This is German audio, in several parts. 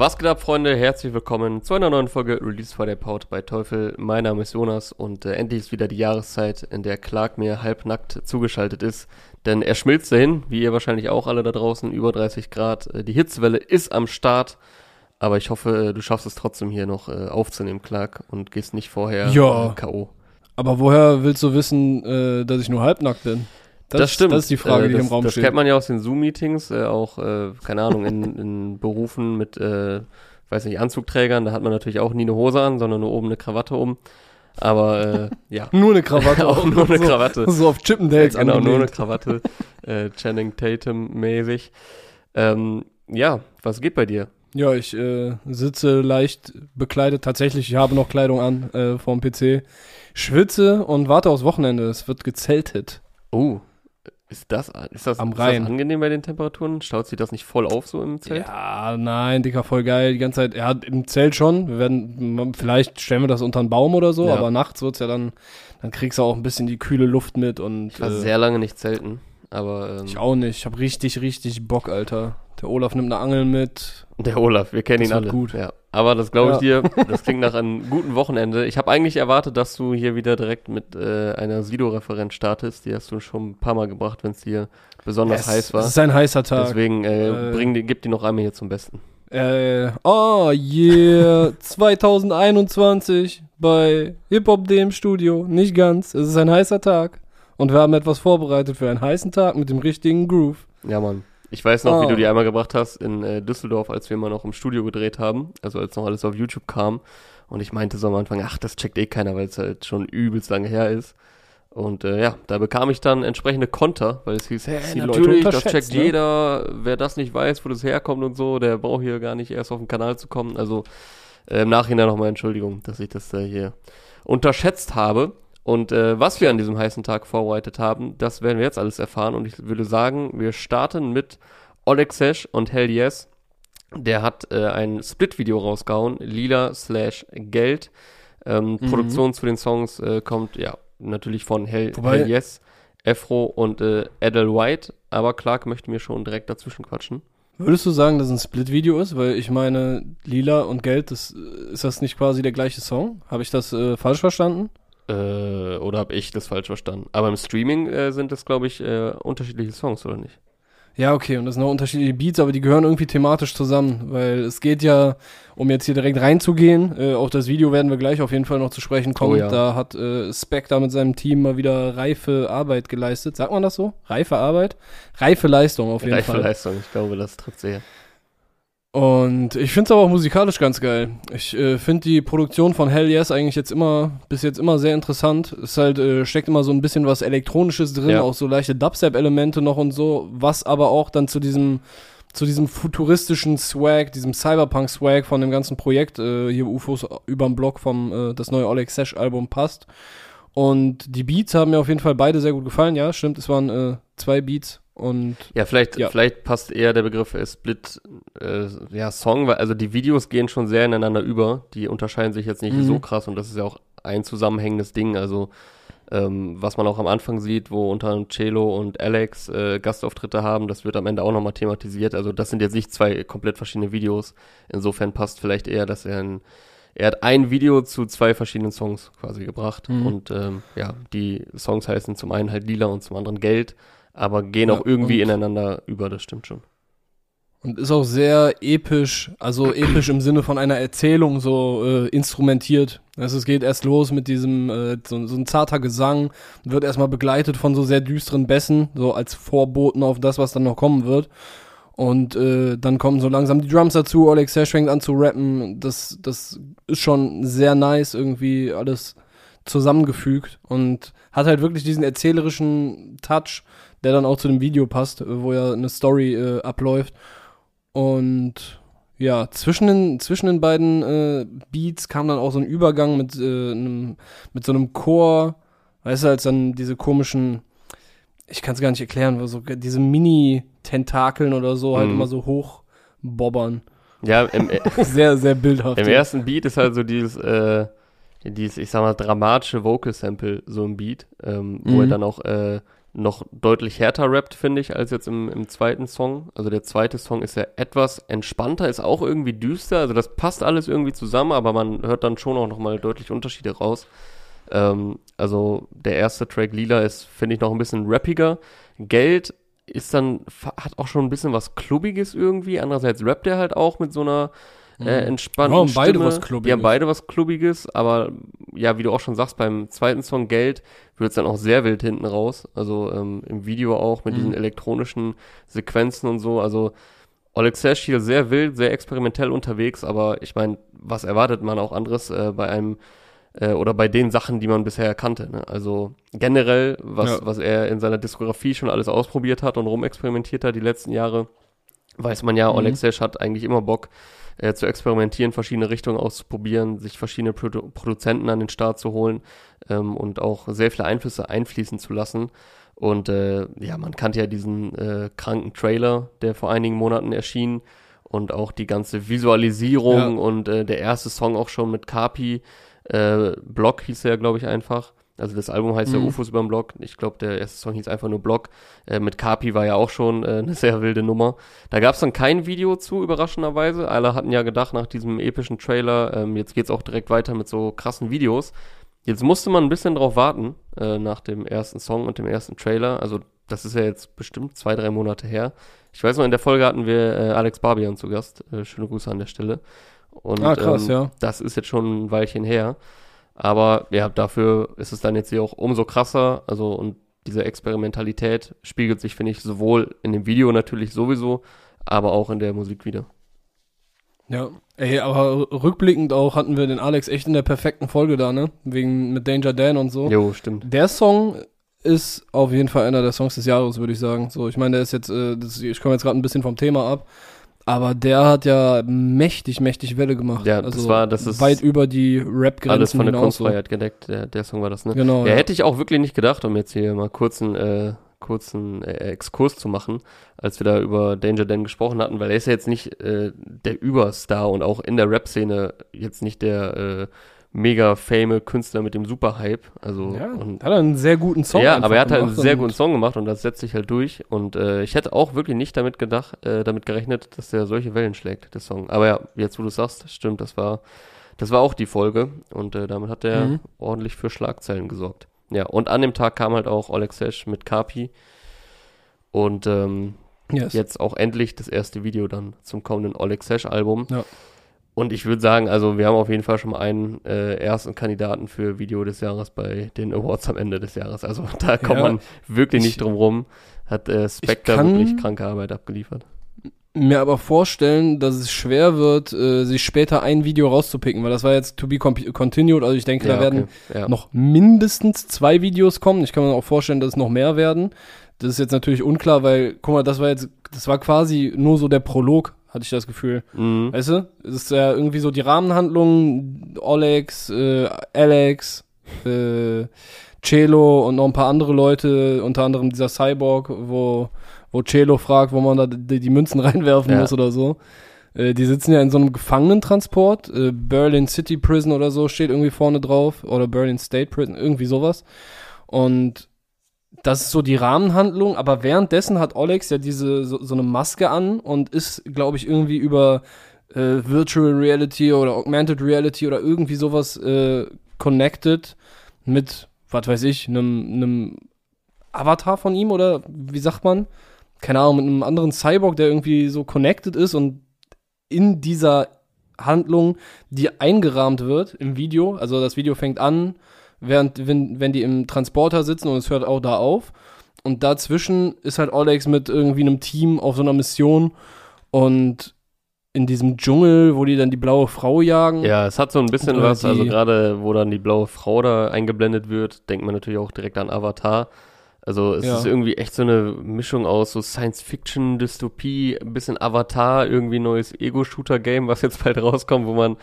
Was geht ab, Freunde? Herzlich willkommen zu einer neuen Folge Release for der Pout bei Teufel. Mein Name ist Jonas und äh, endlich ist wieder die Jahreszeit, in der Clark mir halbnackt zugeschaltet ist. Denn er schmilzt dahin, wie ihr wahrscheinlich auch alle da draußen, über 30 Grad. Äh, die Hitzewelle ist am Start. Aber ich hoffe, äh, du schaffst es trotzdem hier noch äh, aufzunehmen, Clark, und gehst nicht vorher Ja. äh, K.O. Aber woher willst du wissen, dass ich nur halbnackt bin? Das, stimmt. Das ist die Frage, Äh, die das, im Raum das steht. kennt man ja aus den Zoom-Meetings, äh, auch, äh, keine Ahnung, in, in Berufen mit, äh, weiß nicht, Anzugträgern, da hat man natürlich auch nie eine Hose an, sondern nur oben eine Krawatte um. Aber äh, ja, nur eine Krawatte. auch nur eine so, Krawatte. So auf Chippendales genau, nur eine. Krawatte, äh, Channing Tatum-mäßig. Ähm, ja, was geht bei dir? Ja, ich äh, sitze leicht bekleidet. Tatsächlich, ich habe noch Kleidung an äh, vorm PC. Schwitze und warte aufs Wochenende. Es wird gezeltet. Oh, ist das, ist das, Am ist Rhein. das angenehm bei den Temperaturen? Staut sich das nicht voll auf so im Zelt? Ja, nein, Dicker, voll geil. Die ganze Zeit, ja, im Zelt schon. Wir werden, vielleicht stellen wir das unter einen Baum oder so, Ja. aber nachts wird's ja dann, dann kriegst du auch ein bisschen die kühle Luft mit und Ich war äh, sehr lange nicht zelten, aber ähm, ich auch nicht. Ich hab richtig, richtig Bock, Alter. Der Olaf nimmt eine Angel mit. Der Olaf, wir kennen Das ihn alle. gut. Ja. Aber das glaube ich Ja. dir, das klingt nach einem guten Wochenende. Ich habe eigentlich erwartet, dass du hier wieder direkt mit äh, einer Sido-Referenz startest. Die hast du schon ein paar Mal gebracht, wenn es dir besonders Es- heiß war. Es ist ein heißer Tag. Deswegen äh, Äh, bring die, gib die noch einmal hier zum Besten. Äh, oh yeah, 2021 bei Hip-Hop dem Studio. Nicht ganz. Es ist ein heißer Tag. Und wir haben etwas vorbereitet für einen heißen Tag mit dem richtigen Groove. Ja, Mann. Ich weiß noch, wie Oh. du die einmal gebracht hast in äh, Düsseldorf, als wir immer noch im Studio gedreht haben. Also als noch alles auf YouTube kam. Und ich meinte so am Anfang, ach, das checkt eh keiner, weil es halt schon übelst lange her ist. Und äh, ja, da bekam ich dann entsprechende Konter, weil es hieß, hey, die Leute natürlich, das checkt ne? jeder. Wer das nicht weiß, wo das herkommt und so, der braucht hier gar nicht erst auf den Kanal zu kommen. Also äh, im Nachhinein nochmal Entschuldigung, dass ich das äh, hier unterschätzt habe. Und äh, was wir an diesem heißen Tag vorbereitet haben, das werden wir jetzt alles erfahren. Und ich würde sagen, wir starten mit Oleg Sesh und Hell Yes. Der hat äh, ein Split-Video rausgehauen, Lila slash Geld. Ähm, Mhm. Produktion zu den Songs äh, kommt ja natürlich von Hell, Wobei- Hell Yes, Afro und äh, Adele White. Aber Clark möchte mir schon direkt dazwischen quatschen. Würdest du sagen, dass es ein Split-Video ist? Weil ich meine, Lila und Geld, das, äh, ist das nicht quasi der gleiche Song? Habe ich das äh, falsch verstanden? Äh, oder habe ich das falsch verstanden? Aber im Streaming äh, sind das, glaube ich, äh, unterschiedliche Songs, oder nicht? Ja, okay, und das sind auch unterschiedliche Beats, aber die gehören irgendwie thematisch zusammen, weil es geht ja, um jetzt hier direkt reinzugehen, äh, auch das Video werden wir gleich auf jeden Fall noch zu sprechen kommen. Oh ja. Da hat äh, Spectre mit seinem Team mal wieder reife Arbeit geleistet. Sagt man das so? Reife Arbeit? Reife Leistung auf jeden Reife Fall. Leistung, ich glaube, das trifft sehr. Und ich finde es aber auch musikalisch ganz geil. Ich äh, finde die Produktion von Hell Yes eigentlich jetzt immer, bis jetzt immer sehr interessant. Es halt, äh, steckt immer so ein bisschen was Elektronisches drin, Ja. auch so leichte Dubstep-Elemente noch und so, was aber auch dann zu diesem, zu diesem futuristischen Swag, diesem Cyberpunk-Swag von dem ganzen Projekt, äh, hier UFOs überm Block vom, äh, das neue Oleg Sesh-Album passt. Und die Beats haben mir auf jeden Fall beide sehr gut gefallen, ja, stimmt, es waren äh, zwei Beats und Ja, vielleicht, Ja. vielleicht passt eher der Begriff äh, Split äh, ja, Song, weil also die Videos gehen schon sehr ineinander über. Die unterscheiden sich jetzt nicht Mhm. so krass und das ist ja auch ein zusammenhängendes Ding. Also ähm, was man auch am Anfang sieht, wo unter anderem Celo und Alex äh, Gastauftritte haben, das wird am Ende auch nochmal thematisiert. Also das sind jetzt nicht zwei komplett verschiedene Videos. Insofern passt vielleicht eher, dass er ein er hat ein Video zu zwei verschiedenen Songs quasi gebracht. Mhm. Und ähm, ja, die Songs heißen zum einen halt Lila und zum anderen Geld, aber gehen Ja, auch irgendwie ineinander über, das stimmt schon. Und ist auch sehr episch, also episch im Sinne von einer Erzählung so äh, instrumentiert. Also es geht erst los mit diesem, äh, so, so ein zarter Gesang, wird erstmal begleitet von so sehr düsteren Bässen, so als Vorboten auf das, was dann noch kommen wird. Und äh, dann kommen so langsam die Drums dazu, Oleg Sesh fängt an zu rappen. Das, das ist schon sehr nice, irgendwie alles zusammengefügt und hat halt wirklich diesen erzählerischen Touch, der dann auch zu dem Video passt, äh, wo ja eine Story äh, abläuft. Und ja, zwischen den, zwischen den beiden äh, Beats kam dann auch so ein Übergang mit, äh, einem, mit so einem Chor, weißt du, als dann diese komischen, ich kann es gar nicht erklären, so diese Mini-Tentakeln oder so halt Mhm. immer so hoch bobbern. Ja, im, Sehr, sehr bildhaft. im ja. ersten Beat ist halt so dieses, äh, dieses, ich sag mal, dramatische Vocal Sample so im Beat, ähm, wo Mhm. er dann auch, äh, noch deutlich härter rappt, finde ich, als jetzt im, im zweiten Song. Also der zweite Song ist ja etwas entspannter, ist auch irgendwie düster. Also das passt alles irgendwie zusammen, aber man hört dann schon auch nochmal deutlich Unterschiede raus. Ähm, also der erste Track Lila ist, finde ich, noch ein bisschen rappiger. Geld ist dann, hat auch schon ein bisschen was Klubbiges irgendwie. Andererseits rappt er halt auch mit so einer äh, entspannten Ja, und beide Stimme. was Klubbiges. Die haben beide was Klubbiges, aber ja, wie du auch schon sagst, beim zweiten Song Geld wird es dann auch sehr wild hinten raus. Also ähm, im Video auch mit Mhm. diesen elektronischen Sequenzen und so. Also Oleg Sesh hier sehr wild, sehr experimentell unterwegs, aber ich meine, was erwartet man auch anderes äh, bei einem äh, oder bei den Sachen, die man bisher kannte. Ne? Also generell, was, Ja. was er in seiner Diskografie schon alles ausprobiert hat und rumexperimentiert hat die letzten Jahre, weiß man ja, Mhm. Oleg Sesh hat eigentlich immer Bock äh, zu experimentieren, verschiedene Richtungen auszuprobieren, sich verschiedene Produ Produzenten an den Start zu holen ähm, und auch sehr viele Einflüsse einfließen zu lassen. Und äh, ja, man kannte ja diesen äh, kranken Trailer, der vor einigen Monaten erschien und auch die ganze Visualisierung Ja. und äh, der erste Song auch schon mit Kapi, äh, Block hieß er, glaube ich, einfach. Also das Album heißt ja Mhm. UFOs überm Block. Ich glaube, der erste Song hieß einfach nur Block. Äh, mit Kapi war ja auch schon äh, eine sehr wilde Nummer. Da gab es dann kein Video zu, überraschenderweise. Alle hatten ja gedacht nach diesem epischen Trailer, ähm, jetzt geht's auch direkt weiter mit so krassen Videos. Jetzt musste man ein bisschen drauf warten, äh, nach dem ersten Song und dem ersten Trailer. Also das ist ja jetzt bestimmt zwei, drei Monate her. Ich weiß noch, in der Folge hatten wir äh, Alex Barbian zu Gast. Äh, schöne Grüße an der Stelle. Und, Ah, krass, ähm, ja. Das ist jetzt schon ein Weilchen her. Aber ja, dafür ist es dann jetzt hier auch umso krasser. Also und diese Experimentalität spiegelt sich, finde ich, sowohl in dem Video natürlich sowieso, aber auch in der Musik wieder. Ja, ey, aber rückblickend auch hatten wir den Alex echt in der perfekten Folge da, ne? Wegen mit Danger Dan und so. Jo, stimmt. Der Song ist auf jeden Fall einer der Songs des Jahres, würde ich sagen. So, ich meine, der ist jetzt, äh, das, ich komme jetzt gerade ein bisschen vom Thema ab, aber der hat ja mächtig, mächtig Welle gemacht. Ja, das war- das ist weit über die Rap-Grenzen Alles von der. So. Kunstfreiheit gedeckt. Der, der Song war das, ne? Genau. Ja, Ja, hätte ich auch wirklich nicht gedacht, um jetzt hier mal kurzen, äh, kurzen äh, Exkurs zu machen, als wir da über Danger Dan gesprochen hatten, weil er ist ja jetzt nicht äh, der Überstar und auch in der Rap-Szene jetzt nicht der äh, mega fame Künstler mit dem Superhype. Also ja, und hat er einen sehr guten Song ja, einfach aber er hat halt einen gemacht sehr guten Song gemacht und das setzt sich halt durch. Und äh, ich hätte auch wirklich nicht damit gedacht, äh, damit gerechnet, dass der solche Wellen schlägt, der Song. Aber ja, jetzt wo du sagst, stimmt, das war, das war auch die Folge und äh, damit hat er Mhm. ordentlich für Schlagzeilen gesorgt. Ja, und an dem Tag kam halt auch Oleg Sesh mit Kapi und ähm, Yes. jetzt auch endlich das erste Video dann zum kommenden Oleg Sesh Album. Ja. Und ich würde sagen, also wir haben auf jeden Fall schon mal einen äh, ersten Kandidaten für Video des Jahres bei den Awards am Ende des Jahres. Also da kommt Ja, man wirklich ich- nicht drum rum. Hat äh, Spectre wirklich kranke Arbeit abgeliefert. mir aber vorstellen, dass es schwer wird, äh, sich später ein Video rauszupicken, weil das war jetzt to be continued, also ich denke, da werden okay. ja. noch mindestens zwei Videos kommen. Ich kann mir auch vorstellen, dass es noch mehr werden. Das ist jetzt natürlich unklar, weil, guck mal, das war jetzt, das war quasi nur so der Prolog, hatte ich das Gefühl. Mhm. Weißt du? Es ist ja irgendwie so die Rahmenhandlung, Olex, äh, Alex, äh, Celo und noch ein paar andere Leute, unter anderem dieser Cyborg, wo, wo Celo fragt, wo man da die, die Münzen reinwerfen Ja. muss oder so. Äh, die sitzen ja in so einem Gefangenentransport, äh, Berlin City Prison oder so steht irgendwie vorne drauf, oder Berlin State Prison, irgendwie sowas. Und das ist so die Rahmenhandlung, aber währenddessen hat Olex ja diese so, so eine Maske an und ist, glaube ich, irgendwie über äh, Virtual Reality oder Augmented Reality oder irgendwie sowas äh, connected mit, was weiß ich, einem einem Avatar von ihm oder wie sagt man? Keine Ahnung, mit einem anderen Cyborg, der irgendwie so connected ist und in dieser Handlung, die eingerahmt wird im Video, also das Video fängt an, während, wenn, wenn die im Transporter sitzen und es hört auch da auf. Und dazwischen ist halt Olex mit irgendwie einem Team auf so einer Mission und in diesem Dschungel, wo die dann die blaue Frau jagen. Ja, es hat so ein bisschen Oder was, also gerade wo dann die blaue Frau da eingeblendet wird, denkt man natürlich auch direkt an Avatar. Also es Ja. ist irgendwie echt so eine Mischung aus so Science-Fiction, Dystopie, ein bisschen Avatar, irgendwie neues Ego-Shooter-Game, was jetzt bald rauskommt, wo man,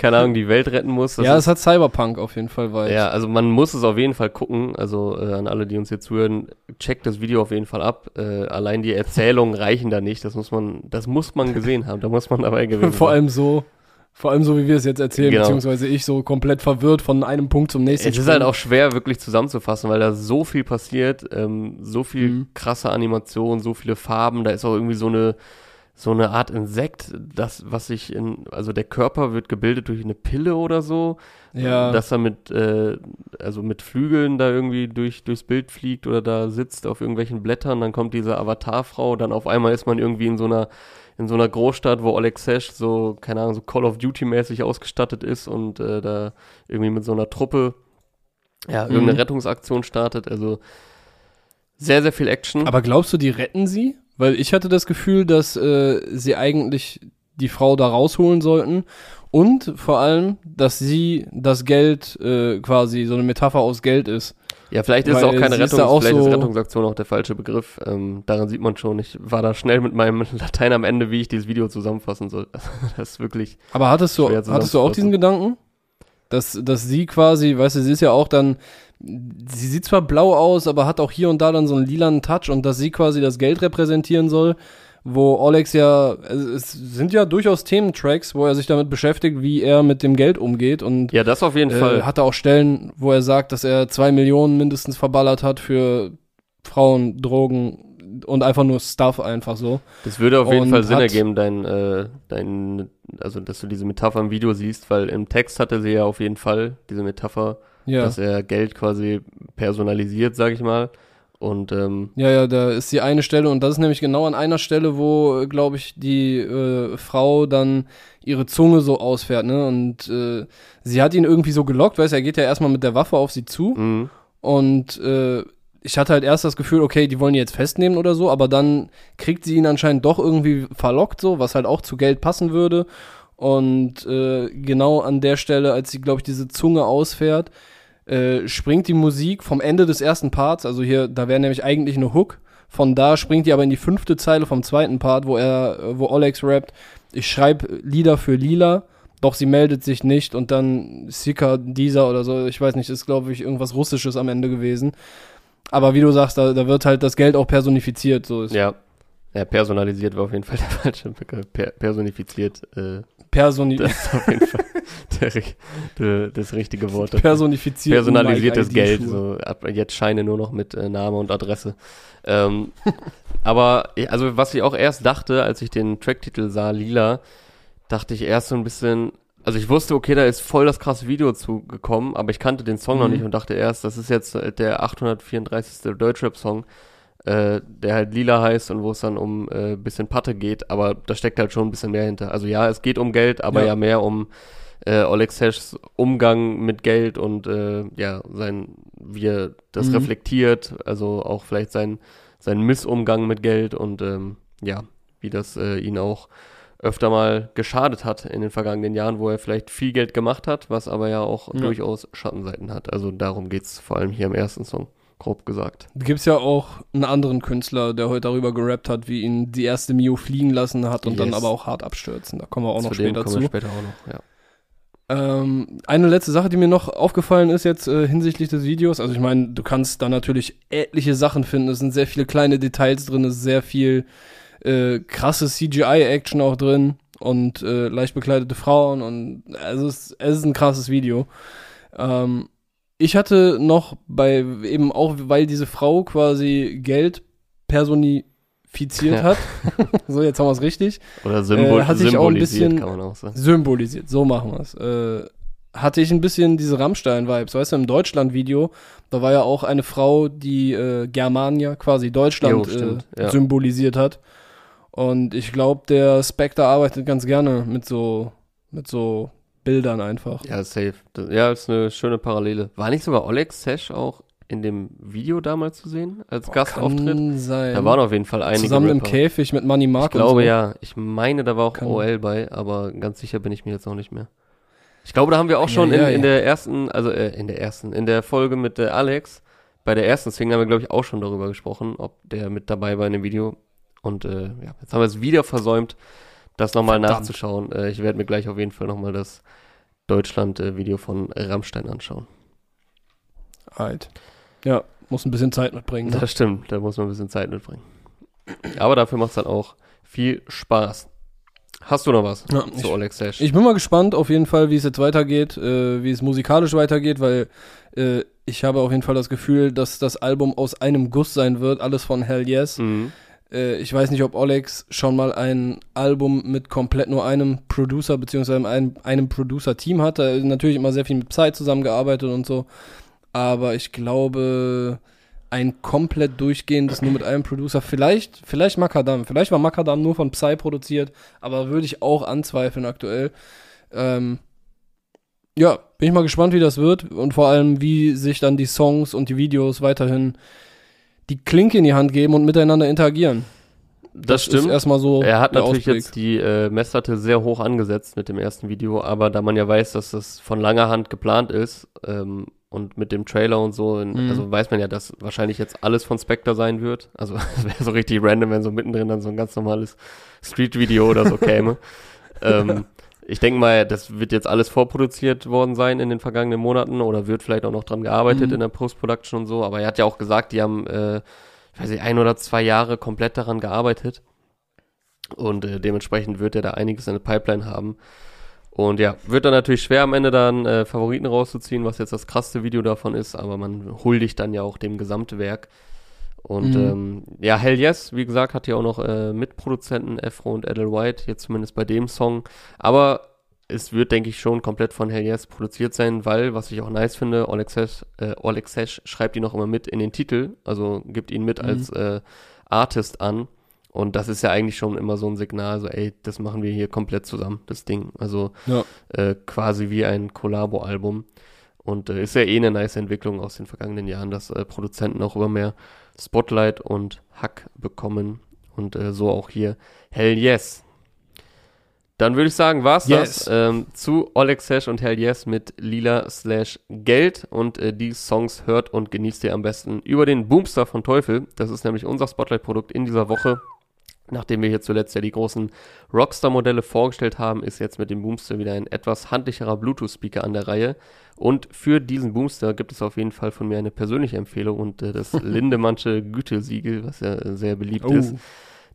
keine Ahnung, die Welt retten muss. Das ja, es hat Cyberpunk auf jeden Fall weit. ja, also man muss es auf jeden Fall gucken. Also äh, an alle, die uns hier zuhören, checkt das Video auf jeden Fall ab. Äh, allein die Erzählungen reichen da nicht. Das muss man, das muss man gesehen haben. Da muss man dabei gewesen Vor sein. allem so, Vor allem so, wie wir es jetzt erzählen, Genau. beziehungsweise ich so komplett verwirrt von einem Punkt zum nächsten. Es ist halt auch schwer wirklich zusammenzufassen, weil da so viel passiert, ähm, so viel Mhm. krasse Animation, so viele Farben, da ist auch irgendwie so eine so eine Art Insekt, das was sich in also der Körper wird gebildet durch eine Pille oder so, Ja. dass er mit äh, also mit Flügeln da irgendwie durch durchs Bild fliegt oder da sitzt auf irgendwelchen Blättern, dann kommt diese Avatarfrau, dann auf einmal ist man irgendwie in so einer in so einer Großstadt, wo Oleg Sesh so, keine Ahnung, so Call of Duty-mäßig ausgestattet ist und äh, da irgendwie mit so einer Truppe ja, irgendeine Mhm. Rettungsaktion startet. Also sehr, sehr viel Action. Aber glaubst du, die retten sie? Weil ich hatte das Gefühl, dass äh, sie eigentlich die Frau da rausholen sollten und vor allem, dass sie das Geld äh, quasi so eine Metapher aus Geld ist. ja, vielleicht ist es weil auch keine ist da auch vielleicht ist so- Rettungsaktion auch der falsche Begriff. Ähm, daran sieht man schon. Ich war da schnell mit meinem Latein am Ende, wie ich dieses Video zusammenfassen soll. das ist wirklich. Aber hattest du, hattest du auch diesen Gedanken? Dass, dass sie quasi, weißt du, sie ist ja auch dann, sie sieht zwar blau aus, aber hat auch hier und da dann so einen lilanen Touch und dass sie quasi das Geld repräsentieren soll, wo Olex ja, es es sind ja durchaus Thementracks, wo er sich damit beschäftigt, wie er mit dem Geld umgeht und Ja, das auf jeden äh, Fall. hat er auch Stellen, wo er sagt, dass er zwei Millionen mindestens verballert hat für Frauen, Drogen und einfach nur Stuff einfach so. Das würde auf jeden und Fall Sinn ergeben, dein, äh, dein, also dass du diese Metapher im Video siehst, weil im Text hatte sie ja auf jeden Fall diese Metapher, Ja. dass er Geld quasi personalisiert, sag ich mal. Und ähm, Ja, ja, da ist die eine Stelle und das ist nämlich genau an einer Stelle, wo, glaube ich, die äh, Frau dann ihre Zunge so ausfährt, ne? Und äh, sie hat ihn irgendwie so gelockt, weißt du, er geht ja erstmal mit der Waffe auf sie zu mh, und äh, ich hatte halt erst das Gefühl, okay, die wollen ihn jetzt festnehmen oder so, aber dann kriegt sie ihn anscheinend doch irgendwie verlockt, so, was halt auch zu Geld passen würde. Und äh, genau an der Stelle, als sie, glaube ich, diese Zunge ausfährt, äh, springt die Musik vom Ende des ersten Parts, also hier, da wäre nämlich eigentlich eine Hook. Von da springt die aber in die fünfte Zeile vom zweiten Part, wo er, wo Olex rappt, ich schreibe Lieder für Lila, doch sie meldet sich nicht und dann Sika dieser oder so, ich weiß nicht, ist glaube ich irgendwas Russisches am Ende gewesen. Aber wie du sagst, da, da wird halt das Geld auch personifiziert, so ist ja. Ja, personalisiert war auf jeden Fall der falsche Begriff. Per personifiziert, äh, personi das ist auf jeden Fall das richtige Wort. dafür. personifiziert. Personalisiertes Geld, so ab jetzt Scheine nur noch mit äh, Name und Adresse. Ähm, aber also was ich auch erst dachte, als ich den Tracktitel sah, Lila, dachte ich erst so ein bisschen, also ich wusste, okay, da ist voll das krasse Video zugekommen, aber ich kannte den Song noch Mhm. nicht und dachte erst, das ist jetzt äh, der 834. Deutschrap-Song, äh, der halt Lila heißt und wo es dann um äh, bisschen Patte geht, aber da steckt halt schon ein bisschen mehr hinter. Also ja, es geht um Geld, aber ja, Ja. mehr um äh, Oleg Seshs Umgang mit Geld und äh, ja, sein, wie er das Mhm. reflektiert, also auch vielleicht sein, sein Missumgang mit Geld und ähm, ja, wie das äh, ihn auch öfter mal geschadet hat in den vergangenen Jahren, wo er vielleicht viel Geld gemacht hat, was aber ja auch Ja. durchaus Schattenseiten hat. Also darum geht's vor allem hier im ersten Song, grob gesagt. Da gibt's ja auch einen anderen Künstler, der heute darüber gerappt hat, wie ihn die erste Mio fliegen lassen hat und dann Yes. aber auch hart abstürzen. Da kommen wir auch noch Zu dem später zu. später noch, ja. Ähm, eine letzte Sache, die mir noch aufgefallen ist jetzt äh, hinsichtlich des Videos. Also ich meine, du kannst da natürlich etliche Sachen finden. Es sind sehr viele kleine Details drin, es ist sehr viel äh, krasse CGI-Action auch drin und äh, leicht bekleidete Frauen und also es, es ist ein krasses Video. Ähm, ich hatte noch bei eben auch, weil diese Frau quasi Geld personifiziert Ja. hat. so, jetzt haben wir es richtig Oder symbol Äh, hatte ich auch ein bisschen- kann man auch sagen. symbolisiert, so machen wir es. Äh, hatte ich ein bisschen diese Rammstein-Vibes, weißt du, im Deutschland-Video, da war ja auch eine Frau, die äh, Germania, quasi Deutschland, Jo, stimmt, äh, ja. symbolisiert hat. Und ich glaube, der Spectre arbeitet ganz gerne mit so, mit so Bildern einfach. Ja, safe. Ja, ist eine schöne Parallele. War nicht sogar Oleg Sesh auch in dem Video damals zu sehen, als Gastauftritt? Kann sein. Da waren auf jeden Fall einige Zusammen im Rapper. Käfig mit Money Mark Ich glaube so. ja. Ich meine, da war auch Kann- OL bei, aber ganz sicher bin ich mir jetzt auch nicht mehr. Ich glaube, da haben wir auch Ja, schon in, ja, in ja. der ersten, also äh, in der ersten, in der Folge mit äh, Alex, bei der ersten Swing haben wir, glaube ich, auch schon darüber gesprochen, ob der mit dabei war in dem Video. Und äh, ja, jetzt haben wir es wieder versäumt, das nochmal nachzuschauen. Äh, ich werde mir gleich auf jeden Fall nochmal das Deutschland-Video von Rammstein anschauen. Halt. Ja, muss ein bisschen Zeit mitbringen. Ne? Das stimmt, da muss man ein bisschen Zeit mitbringen. Aber dafür macht es dann auch viel Spaß. Hast du noch was Ja, zu ich- Oleg Sesh? Ich bin mal gespannt auf jeden Fall, wie es jetzt weitergeht, äh, wie es musikalisch weitergeht, weil äh, ich habe auf jeden Fall das Gefühl, dass das Album aus einem Guss sein wird, alles von Hell Yes. Mhm. Äh, ich weiß nicht, ob Olex schon mal ein Album mit komplett nur einem Producer beziehungsweise einem, einem Producer-Team hat. Er hat natürlich immer sehr viel mit Psy zusammengearbeitet und so. Aber ich glaube, ein komplett durchgehendes nur mit einem Producer, vielleicht, vielleicht Makadam. Vielleicht war Makadam nur von Psy produziert, aber würde ich auch anzweifeln aktuell. Ähm, ja, bin ich mal gespannt, wie das wird und vor allem, wie sich dann die Songs und die Videos weiterhin die Klinke in die Hand geben und miteinander interagieren. Das, ist stimmt. erstmal so. Er hat natürlich Ausblick. jetzt die äh, Messlatte sehr hoch angesetzt mit dem ersten Video, aber da man ja weiß, dass das von langer Hand geplant ist ähm, und mit dem Trailer und so, in, Mhm. also weiß man ja, dass wahrscheinlich jetzt alles von Spectre sein wird. Also es wäre so richtig random, wenn so mittendrin dann so ein ganz normales Street-Video oder so käme. ähm, ich denke mal, das wird jetzt alles vorproduziert worden sein in den vergangenen Monaten oder wird vielleicht auch noch dran gearbeitet Mhm. in der Post-Production und so. Aber er hat ja auch gesagt, die haben, äh, ich weiß nicht, ein oder zwei Jahre komplett daran gearbeitet. Und äh, dementsprechend wird er da einiges in der Pipeline haben. Und ja, wird dann natürlich schwer am Ende dann äh, Favoriten rauszuziehen, was jetzt das krasseste Video davon ist, aber man huldigt dann ja auch dem Gesamtwerk. Und Mhm. ähm, ja, Hell Yes, wie gesagt, hat ja auch noch äh, Mitproduzenten Afro und Adel White, jetzt zumindest bei dem Song. Aber es wird, denke ich, schon komplett von Hell Yes produziert sein, weil, was ich auch nice finde, Oleg Sesh, äh, schreibt ihn auch immer mit in den Titel, also gibt ihn mit Mhm. als äh, Artist an. Und das ist ja eigentlich schon immer so ein Signal, so, ey, das machen wir hier komplett zusammen, das Ding. Also Ja. äh, quasi wie ein Collabo-Album. Und äh, ist ja eh eine nice Entwicklung aus den vergangenen Jahren, dass äh, Produzenten auch immer mehr Spotlight und Hack bekommen. Und äh, so auch hier Hell Yes. Dann würde ich sagen, war's Yes. das ähm, zu Oleg Sesh und Hell Yes mit Lila slash Geld. Und äh, die Songs hört und genießt ihr am besten über den Boomster von Teufel. Das ist nämlich unser Spotlight-Produkt in dieser Woche. Nachdem wir hier zuletzt ja die großen Rockstar-Modelle vorgestellt haben, ist jetzt mit dem Boomster wieder ein etwas handlicherer Bluetooth-Speaker an der Reihe. Und für diesen Boomster gibt es auf jeden Fall von mir eine persönliche Empfehlung und äh, das Lindemannsche Gütesiegel, was ja äh, sehr beliebt Oh. ist.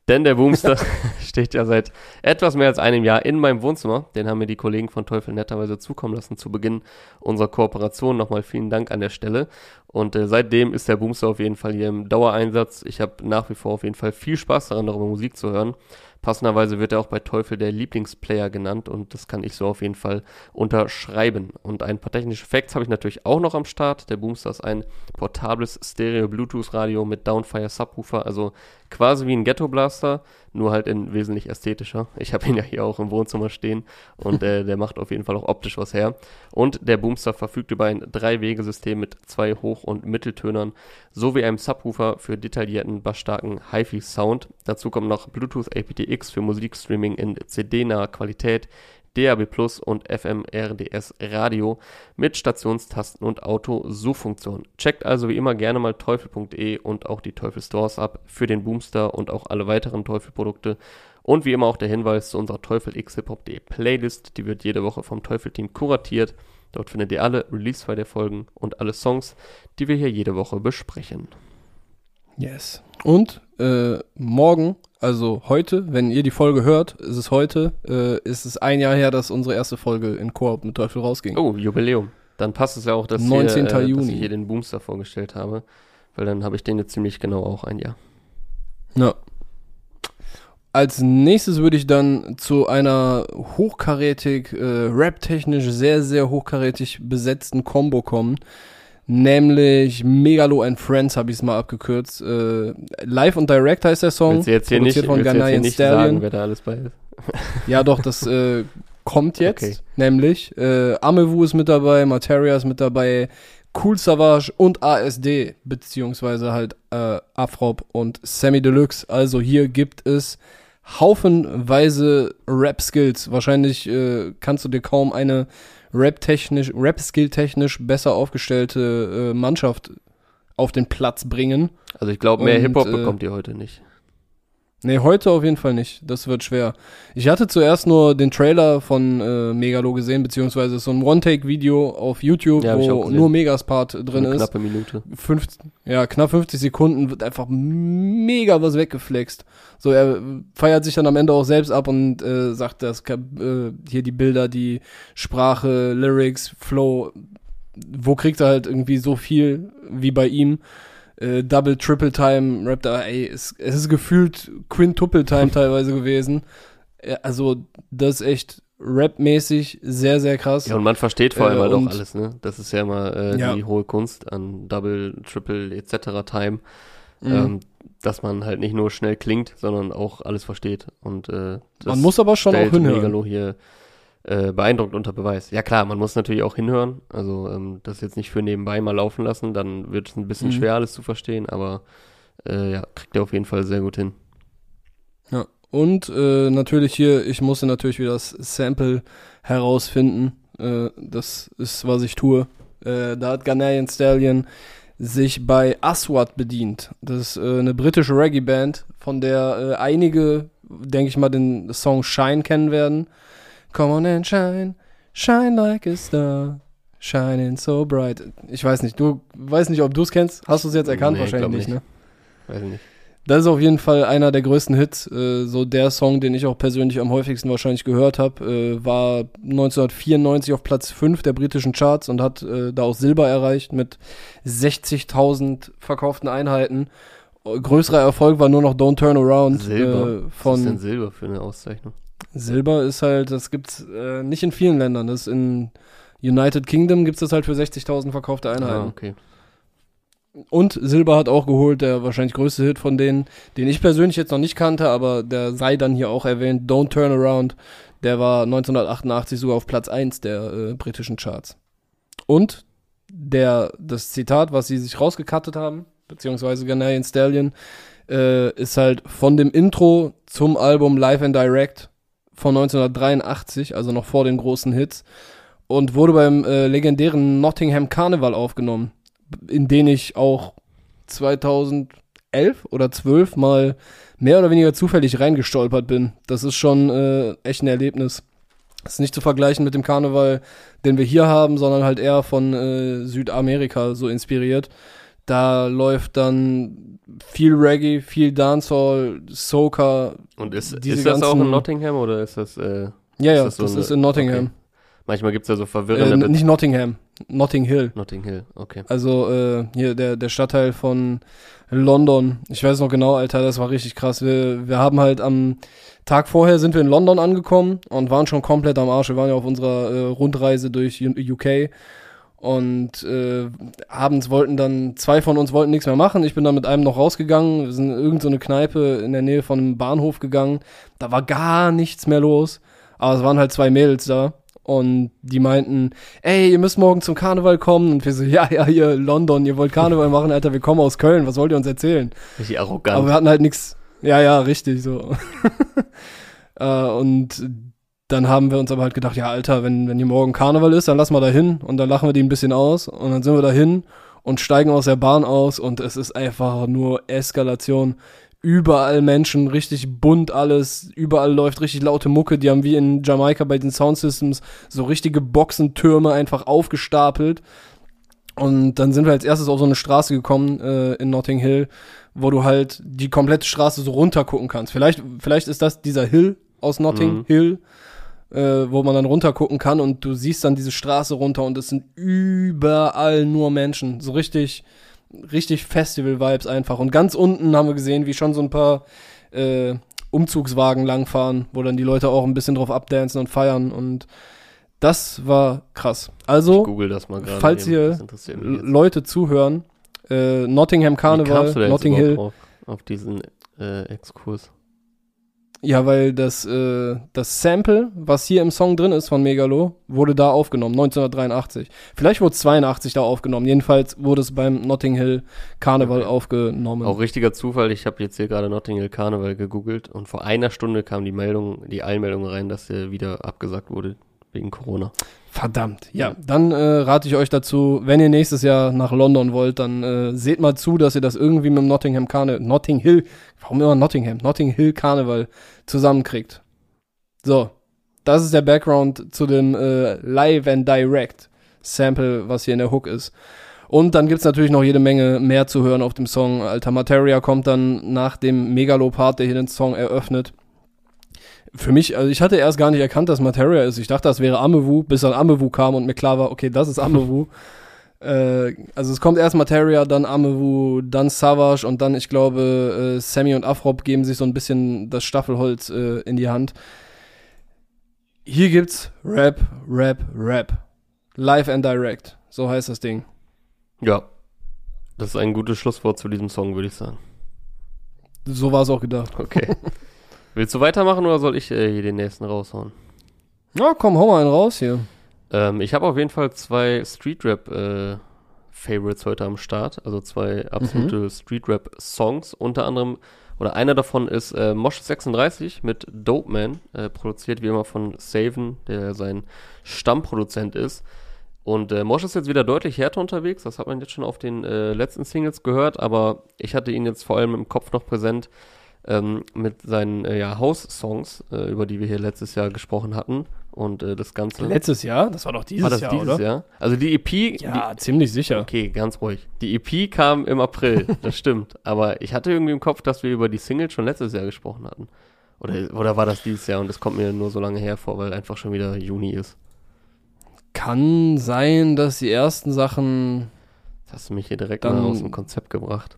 Denn der Boomster steht ja seit etwas mehr als einem Jahr in meinem Wohnzimmer. Den haben mir die Kollegen von Teufel netterweise zukommen lassen zu Beginn unserer Kooperation. Nochmal vielen Dank an der Stelle. Und äh, seitdem ist der Boomster auf jeden Fall hier im Dauereinsatz. Ich habe nach wie vor auf jeden Fall viel Spaß daran, darüber Musik zu hören. Passenderweise wird er auch bei Teufel der Lieblingsplayer genannt und das kann ich so auf jeden Fall unterschreiben. Und ein paar technische Facts habe ich natürlich auch noch am Start. Der Boomster ist ein portables Stereo-Bluetooth-Radio mit Downfire Subwoofer, also quasi wie ein Ghetto Blaster, nur halt in wesentlich ästhetischer. Ich habe ihn ja hier auch im Wohnzimmer stehen und äh, der macht auf jeden Fall auch optisch was her. Und der Boomster verfügt über ein Drei-Wege-System mit zwei Hoch- und Mitteltönern sowie einem Subwoofer für detaillierten, bassstarken HiFi-Sound. Dazu kommt noch Bluetooth aptX für Musikstreaming in CD-naher Qualität, DAB Plus und FM-RDS Radio mit Stationstasten und Auto-Suchfunktion. Checkt also wie immer gerne mal teufel.de und auch die Teufel Stores ab für den Boomster und auch alle weiteren Teufel-Produkte. Und wie immer auch der Hinweis zu unserer Teufel X Hip-Hop.de Playlist. Die wird jede Woche vom Teufel-Team kuratiert. Dort findet ihr alle Release-File der Folgen und alle Songs, die wir hier jede Woche besprechen. Yes. Und äh, morgen, also heute, wenn ihr die Folge hört, ist es heute, äh, ist es ein Jahr her, dass unsere erste Folge in Koop mit Teufel rausging. Oh, Jubiläum. Dann passt es ja auch, dass, 19. Hier, äh, dass Juni. ich hier den Boomster vorgestellt habe. Weil dann habe ich den jetzt ziemlich genau auch ein Jahr. Ja. Als nächstes würde ich dann zu einer hochkarätig, äh, rap-technisch sehr, sehr hochkarätig besetzten Combo kommen. Nämlich Megalo and Friends habe ich es mal abgekürzt. Äh, Live und Direct heißt der Song. Willst du jetzt hier nicht, produziert von jetzt hier Ghanaian nicht Stallion. sagen, wer da alles bei ist? Ja, doch, das äh, kommt jetzt. Okay. Nämlich äh, Amewu ist mit dabei, Materia ist mit dabei, Cool Savage und ASD, beziehungsweise halt äh, Afrop und Sammy Deluxe. Also hier gibt es haufenweise Rap-Skills. Wahrscheinlich äh, kannst du dir kaum eine Rap-technisch, Rap-Skill-technisch besser aufgestellte äh, Mannschaft auf den Platz bringen. Also ich glaube, mehr Hip-Hop äh, bekommt ihr heute nicht. Nee, heute auf jeden Fall nicht. Das wird schwer. Ich hatte zuerst nur den Trailer von äh, Megalo gesehen, beziehungsweise so ein One-Take-Video auf YouTube, Ja, wo nur Megas-Part drin Eine ist. knappe Minute. 50, ja, knapp 50 Sekunden wird einfach mega was weggeflext. So, er feiert sich dann am Ende auch selbst ab und äh, sagt, dass äh, hier die Bilder, die Sprache, Lyrics, Flow, wo kriegt er halt irgendwie so viel wie bei ihm? Äh, Double, Triple Time, er, ey, es, es ist gefühlt Quintuple Time teilweise gewesen. Ja, Also, das ist echt rapmäßig sehr, sehr krass. Ja, und man versteht vor allem Äh, halt auch alles, ne? Das ist ja immer äh, Ja. die hohe Kunst an Double, Triple etc. Time, Mhm. ähm, dass man halt nicht nur schnell klingt, sondern auch alles versteht. Und äh, das Man muss aber schon auch hinhören. Megalo hier äh, beeindruckt unter Beweis. Ja klar, man muss natürlich auch hinhören. Also ähm, das jetzt nicht für nebenbei mal laufen lassen, dann wird es ein bisschen Mhm. schwer alles zu verstehen, aber äh, ja, kriegt er auf jeden Fall sehr gut hin. Ja, und äh, natürlich hier, ich musste natürlich wieder das Sample herausfinden. Äh, das ist, was ich tue. Äh, da hat Ghanaian Stallion sich bei Aswad bedient. Das ist eine britische Reggae-Band, von der einige, denke ich mal, den Song Shine kennen werden. Come on and shine, shine like a star, shining so bright. Ich weiß nicht, du weißt nicht, ob du es kennst. Hast du es jetzt erkannt? Nee, Wahrscheinlich nicht, nicht. ne? Weiß ich nicht. Das ist auf jeden Fall einer der größten Hits. Äh, so der Song, den ich auch persönlich am häufigsten wahrscheinlich gehört habe, äh, war 1994 auf Platz 5 der britischen Charts und hat äh, da auch Silber erreicht mit 60.000 verkauften Einheiten. Äh, Größerer Erfolg war nur noch Don't Turn Around Silber. Äh, Was ist denn von Silber für eine Auszeichnung? Silber ist halt, das gibt's äh, nicht in vielen Ländern. Das ist in United Kingdom gibt's das halt für 60.000 verkaufte Einheiten. Ah, okay. Und Silber hat auch geholt, der wahrscheinlich größte Hit von denen, den ich persönlich jetzt noch nicht kannte, aber der sei dann hier auch erwähnt, Don't Turn Around. Der war 1988 sogar auf Platz 1 der äh, britischen Charts. Und der, das Zitat, was sie sich rausgekattet haben, beziehungsweise Ghanaian Stallion, äh, ist halt von dem Intro zum Album Live and Direct von 1983, also noch vor den großen Hits, und wurde beim äh, legendären Nottingham Carnival aufgenommen in den ich auch 2011 oder 12 mal mehr oder weniger zufällig reingestolpert bin. Das ist schon äh, echt ein Erlebnis. Das ist nicht zu vergleichen mit dem Karneval, den wir hier haben, sondern halt eher von äh, Südamerika so inspiriert. Da läuft dann viel Reggae, viel Dancehall, Soca. Und ist, ist das auch in Nottingham oder ist das, äh, Ja, ja, Ist das, das so ist eine- in Nottingham. manchmal gibt es ja so Äh, verwirrende Be- nicht Nottingham, Notting Hill. Notting Hill, okay. Also äh, hier der, der Stadtteil von London. Ich weiß noch genau, Alter, das war richtig krass. Wir, wir haben halt am Tag vorher sind wir in London angekommen und waren schon komplett am Arsch. Wir waren ja auf unserer äh, Rundreise durch UK und äh, abends wollten dann, zwei von uns wollten nichts mehr machen. Ich bin dann mit einem noch rausgegangen. Wir sind in irgendeine so Kneipe in der Nähe von einem Bahnhof gegangen. Da war gar nichts mehr los. Aber es waren halt zwei Mädels da. Und die meinten, ey, ihr müsst morgen zum Karneval kommen. Und wir so, ja, ja, hier, London, ihr wollt Karneval machen, Alter, wir kommen aus Köln, was wollt ihr uns erzählen? Richtig Aber arrogant. wir hatten halt nichts. Ja, ja, richtig, so. äh, und dann haben wir uns aber halt gedacht, ja, Alter, wenn, wenn hier morgen Karneval ist, dann lass mal da hin und dann lachen wir die ein bisschen aus. Und dann sind wir da hin und steigen aus der Bahn aus und es ist einfach nur Eskalation. Überall Menschen, richtig bunt alles, überall läuft richtig laute Mucke, die haben wie in Jamaika bei den Soundsystems so richtige Boxentürme einfach aufgestapelt. Und dann sind wir als erstes auf so eine Straße gekommen äh, in Notting Hill, wo du halt die komplette Straße so runter gucken kannst. Vielleicht, vielleicht ist das dieser Hill aus Notting Mhm. Hill, äh, wo man dann runter gucken kann und du siehst dann diese Straße runter und es sind überall nur Menschen. So richtig, richtig Festival-Vibes einfach. Und ganz unten haben wir gesehen, wie schon so ein paar äh, Umzugswagen langfahren, wo dann die Leute auch ein bisschen drauf abdancen und feiern und das war krass. Also, Google das mal gerade. falls jetzt. Leute zuhören, äh, Nottingham Carnival, Notting Hill. Drauf, auf diesen äh, Exkurs? Ja, weil das, äh, das Sample, was hier im Song drin ist von Megalo, wurde da aufgenommen, 1983. Vielleicht wurde es 82 da aufgenommen. Jedenfalls wurde es beim Notting Hill Carnival Okay. aufgenommen. Auch richtiger Zufall, ich habe jetzt hier gerade Notting Hill Carnival gegoogelt und vor einer Stunde kam die Meldung, die Eilmeldung rein, dass der wieder abgesagt wurde, wegen Corona. Verdammt. Ja, dann äh, rate ich euch dazu, wenn ihr nächstes Jahr nach London wollt, dann äh, seht mal zu, dass ihr das irgendwie mit dem Nottingham Karneval, Notting Hill, warum immer Nottingham, Notting Hill Karneval zusammenkriegt. So, das ist der Background zu dem äh, Live and Direct Sample, was hier in der Hook ist. Und dann gibt's natürlich noch jede Menge mehr zu hören auf dem Song. Alter Materia kommt dann nach dem Megalopart, der hier den Song eröffnet für mich, also ich hatte erst gar nicht erkannt, dass Materia ist. Ich dachte, das wäre Amewu, bis dann Amewu kam und mir klar war, okay, das ist Amewu. äh, also es kommt erst Materia, dann Amewu, dann Savage und dann, ich glaube, äh, Sammy und Afrop geben sich so ein bisschen das Staffelholz äh, in die Hand. Hier gibt's Rap, Rap, Rap. Live and Direct. So heißt das Ding. Ja. Das ist ein gutes Schlusswort zu diesem Song, würde ich sagen. So war es auch gedacht. Okay. Willst du weitermachen oder soll ich äh, hier den nächsten raushauen? Na komm, hau mal einen raus hier. Ähm, ich habe auf jeden Fall zwei Street Rap äh, heute am Start, also zwei absolute mhm. Street Rap Songs. Unter anderem oder einer davon ist äh, Mosh 36 mit Dope Man, äh, produziert wie immer von Saven, der sein Stammproduzent ist. Und äh, Mosh ist jetzt wieder deutlich härter unterwegs, das hat man jetzt schon auf den äh, letzten Singles gehört, aber ich hatte ihn jetzt vor allem im Kopf noch präsent, ähm, mit seinen äh, ja, House-Songs, äh, über die wir hier letztes Jahr gesprochen hatten. Und äh, das Ganze. Letztes Jahr? Das war doch dieses war das Jahr. Dieses oder? Jahr? Also die EP. Ja, die, ziemlich sicher. Okay, ganz ruhig. Die EP kam im April, das stimmt. Aber ich hatte irgendwie im Kopf, dass wir über die Single schon letztes Jahr gesprochen hatten. Oder, oder war das dieses Jahr und es kommt mir nur so lange hervor, weil einfach schon wieder Juni ist. Kann sein, dass die ersten Sachen. Das hast du mich hier direkt mal aus dem Konzept gebracht.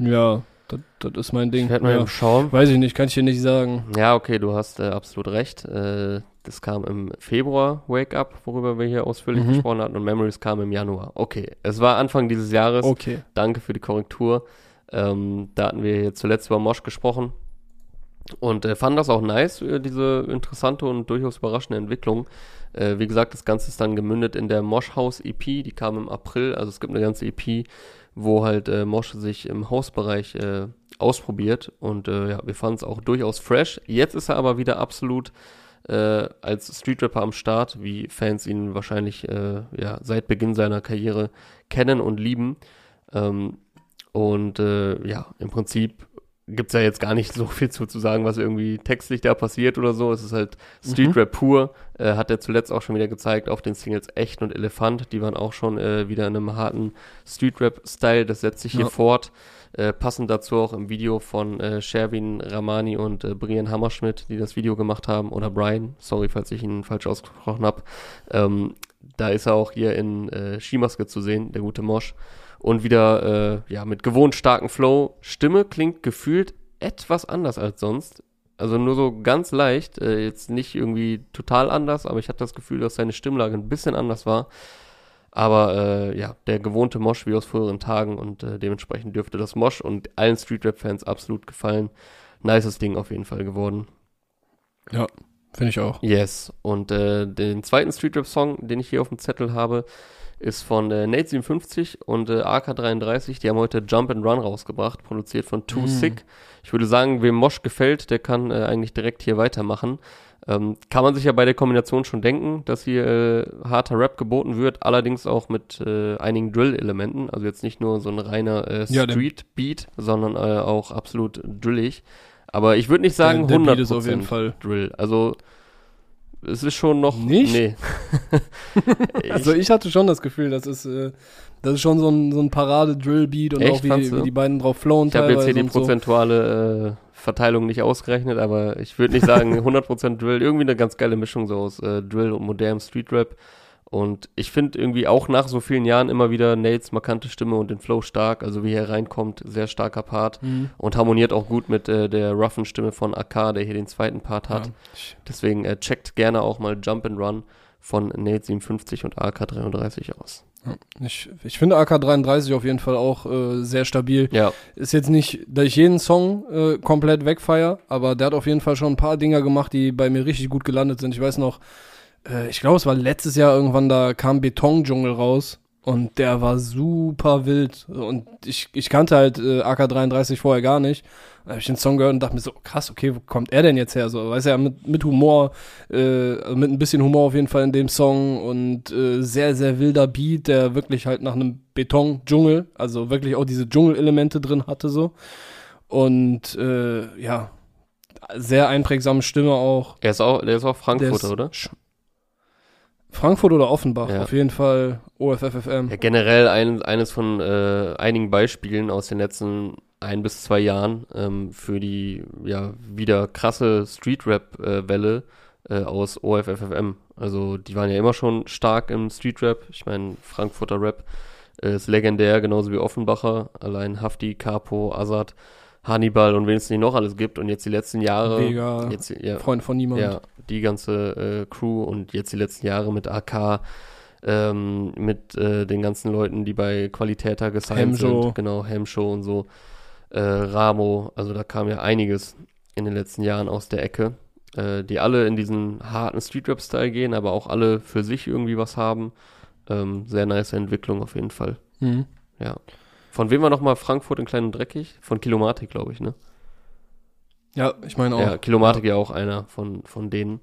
Ja. Das, das ist mein Ding. Ich werde mal ja. schauen. Weiß ich nicht, kann ich dir nicht sagen. Ja, okay, du hast äh, absolut recht. Äh, das kam im Februar, Wake Up, worüber wir hier ausführlich mhm. gesprochen hatten, und Memories kam im Januar. Okay, es war Anfang dieses Jahres. Okay. Danke für die Korrektur. Ähm, da hatten wir zuletzt über Mosch gesprochen und äh, fanden das auch nice, äh, diese interessante und durchaus überraschende Entwicklung. Äh, wie gesagt, das Ganze ist dann gemündet in der Mosh House EP, die kam im April, also es gibt eine ganze EP wo halt äh, Mosch sich im Hausbereich äh, ausprobiert und äh, ja, wir fanden es auch durchaus fresh. Jetzt ist er aber wieder absolut äh, als Street Rapper am Start, wie Fans ihn wahrscheinlich äh, ja, seit Beginn seiner Karriere kennen und lieben. Ähm, und äh, ja, im Prinzip gibt's ja jetzt gar nicht so viel zu, zu sagen, was irgendwie textlich da passiert oder so. Es ist halt Street mhm. Rap pur. Äh, hat er zuletzt auch schon wieder gezeigt auf den Singles Echt und Elefant. Die waren auch schon äh, wieder in einem harten Street Rap-Style. Das setzt sich ja. hier fort. Äh, passend dazu auch im Video von äh, Sherwin Ramani und äh, Brian Hammerschmidt, die das Video gemacht haben. Oder Brian, sorry, falls ich ihn falsch ausgesprochen habe. Ähm, da ist er auch hier in äh, Skimaske zu sehen, der gute Mosch und wieder äh, ja mit gewohnt starken Flow. Stimme klingt gefühlt etwas anders als sonst. Also nur so ganz leicht, äh, jetzt nicht irgendwie total anders, aber ich hatte das Gefühl, dass seine Stimmlage ein bisschen anders war. Aber äh, ja, der gewohnte Mosch wie aus früheren Tagen und äh, dementsprechend dürfte das Mosch und allen Street Rap Fans absolut gefallen. Nices Ding auf jeden Fall geworden. Ja, finde ich auch. Yes. Und äh, den zweiten Street Rap Song, den ich hier auf dem Zettel habe, ist von äh, Nate57 und äh, AK33. Die haben heute Jump and Run rausgebracht, produziert von Too mm. Sick. Ich würde sagen, wem Mosh gefällt, der kann äh, eigentlich direkt hier weitermachen. Ähm, kann man sich ja bei der Kombination schon denken, dass hier äh, harter Rap geboten wird, allerdings auch mit äh, einigen Drill-Elementen. Also jetzt nicht nur so ein reiner äh, Street-Beat, sondern äh, auch absolut drillig. Aber ich würde nicht sagen der, der 100% auf jeden Fall. Drill. Also es ist schon noch. Nicht? Nee. also ich hatte schon das Gefühl, das ist, äh, das ist schon so ein, so ein Parade-Drill-Beat und Echt, auch wie, wie, die beiden drauf flowen. Ich habe jetzt hier die prozentuale so. äh, Verteilung nicht ausgerechnet, aber ich würde nicht sagen 100% Drill. Irgendwie eine ganz geile Mischung so aus äh, Drill und modernem Street-Rap. Und ich finde irgendwie auch nach so vielen Jahren immer wieder Nates markante Stimme und den Flow stark. Also wie er reinkommt, sehr starker Part mhm. und harmoniert auch gut mit äh, der roughen Stimme von AK, der hier den zweiten Part hat. Ja. Deswegen äh, checkt gerne auch mal Jump and Run von Nate 57 und AK33 aus. Ich, ich finde AK33 auf jeden Fall auch äh, sehr stabil. Ja. Ist jetzt nicht, dass ich jeden Song äh, komplett wegfeier, aber der hat auf jeden Fall schon ein paar Dinger gemacht, die bei mir richtig gut gelandet sind. Ich weiß noch, äh, ich glaube, es war letztes Jahr irgendwann, da kam Betondschungel raus. Und der war super wild. Und ich, ich kannte halt äh, AK-33 vorher gar nicht. Da habe ich den Song gehört und dachte mir so, krass, okay, wo kommt er denn jetzt her? So, weiß ja, mit, mit Humor, äh, mit ein bisschen Humor auf jeden Fall in dem Song und äh, sehr, sehr wilder Beat, der wirklich halt nach einem Beton-Dschungel, also wirklich auch diese Dschungelelemente drin hatte so. Und äh, ja, sehr einprägsame Stimme auch. Er ist auch, der ist auch Frankfurter, ist oder? Frankfurt oder Offenbach, Ja. auf jeden Fall OFFFM. Ja, generell ein, eines von äh, einigen Beispielen aus den letzten ein bis zwei Jahren ähm, für die ja wieder krasse Street-Rap-Welle äh, aus OFFFM. Also die waren ja immer schon stark im Street-Rap. Ich meine, Frankfurter Rap äh, ist legendär, genauso wie Offenbacher. Allein Hafti, Capo, Azad, Hannibal und wen es nicht noch alles gibt. Und jetzt die letzten Jahre. Vega, Jetzt, ja, Freund von niemand. ja, die ganze äh, Crew und jetzt die letzten Jahre mit AK, ähm, mit äh, den ganzen Leuten, die bei Qualitäter gesigned sind. Genau, Hemshow und so. Äh, Ramo, also da kam ja einiges in den letzten Jahren aus der Ecke, äh, die alle in diesen harten Streetrap-Style gehen, aber auch alle für sich irgendwie was haben. Ähm, sehr nice Entwicklung auf jeden Fall. Mhm. Ja. Von wem war nochmal Frankfurt in Klein und Dreckig? Von Kilomatik, glaube ich, ne? Ja, ich meine auch. Ja, Kilomatik ja auch einer von, von denen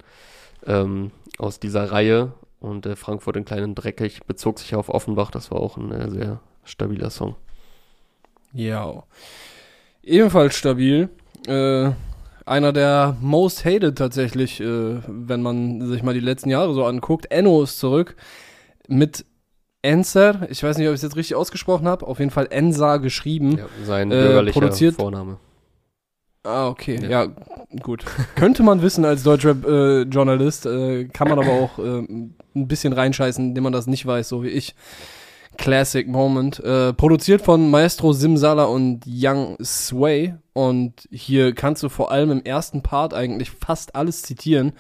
ähm, aus dieser Reihe. Und äh, Frankfurt in kleinen Dreckig bezog sich auf Offenbach. Das war auch ein äh, sehr stabiler Song. Ja. Ebenfalls stabil. Äh, einer der most hated tatsächlich, äh, wenn man sich mal die letzten Jahre so anguckt. Enno ist zurück mit Enser. Ich weiß nicht, ob ich es jetzt richtig ausgesprochen habe. Auf jeden Fall Ensa geschrieben. Ja, sein Äh, bürgerlicher produziert- Vorname. Ah, okay. Ja. Ja, gut. Könnte man wissen als Deutschrap-Journalist, äh, kann man aber auch äh, ein bisschen reinscheißen, indem man das nicht weiß, so wie ich. Classic Moment. Äh, produziert von Maestro Simsala und Young Sway. Und hier kannst du vor allem im ersten Part eigentlich fast alles zitieren.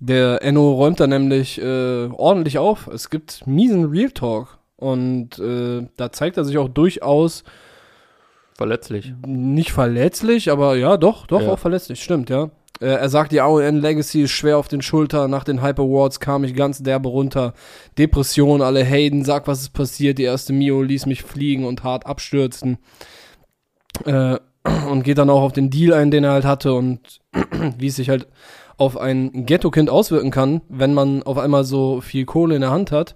Der Enno räumt da nämlich äh, ordentlich auf. Es gibt miesen Real Talk. Und äh, da zeigt er sich auch durchaus Verletzlich. nicht verletzlich, aber ja, doch, doch, Ja. auch verletzlich, stimmt, ja. Äh, er sagt, die AON Legacy ist schwer auf den Schultern. Nach den Hype Awards kam ich ganz derbe runter. Depression, alle Hayden, sag, was ist passiert. Die erste Mio ließ mich fliegen und hart abstürzen. Äh, und geht dann auch auf den Deal ein, den er halt hatte und wie es sich halt auf ein Ghetto-Kind auswirken kann, wenn man auf einmal so viel Kohle in der Hand hat.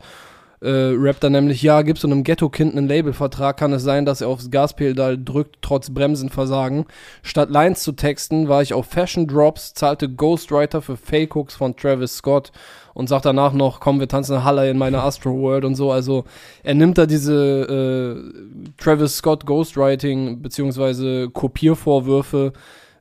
Äh, rappt dann nämlich, ja, gibst du einem Ghetto-Kind einen Labelvertrag, kann es sein, dass er aufs Gaspedal drückt, trotz Bremsenversagen. Statt Lines zu texten, war ich auf Fashion Drops, zahlte Ghostwriter für Fake-Hooks von Travis Scott und sagt danach noch, komm, wir tanzen Halle in meiner Astro World und so. Also er nimmt da diese äh, Travis Scott Ghostwriting beziehungsweise Kopiervorwürfe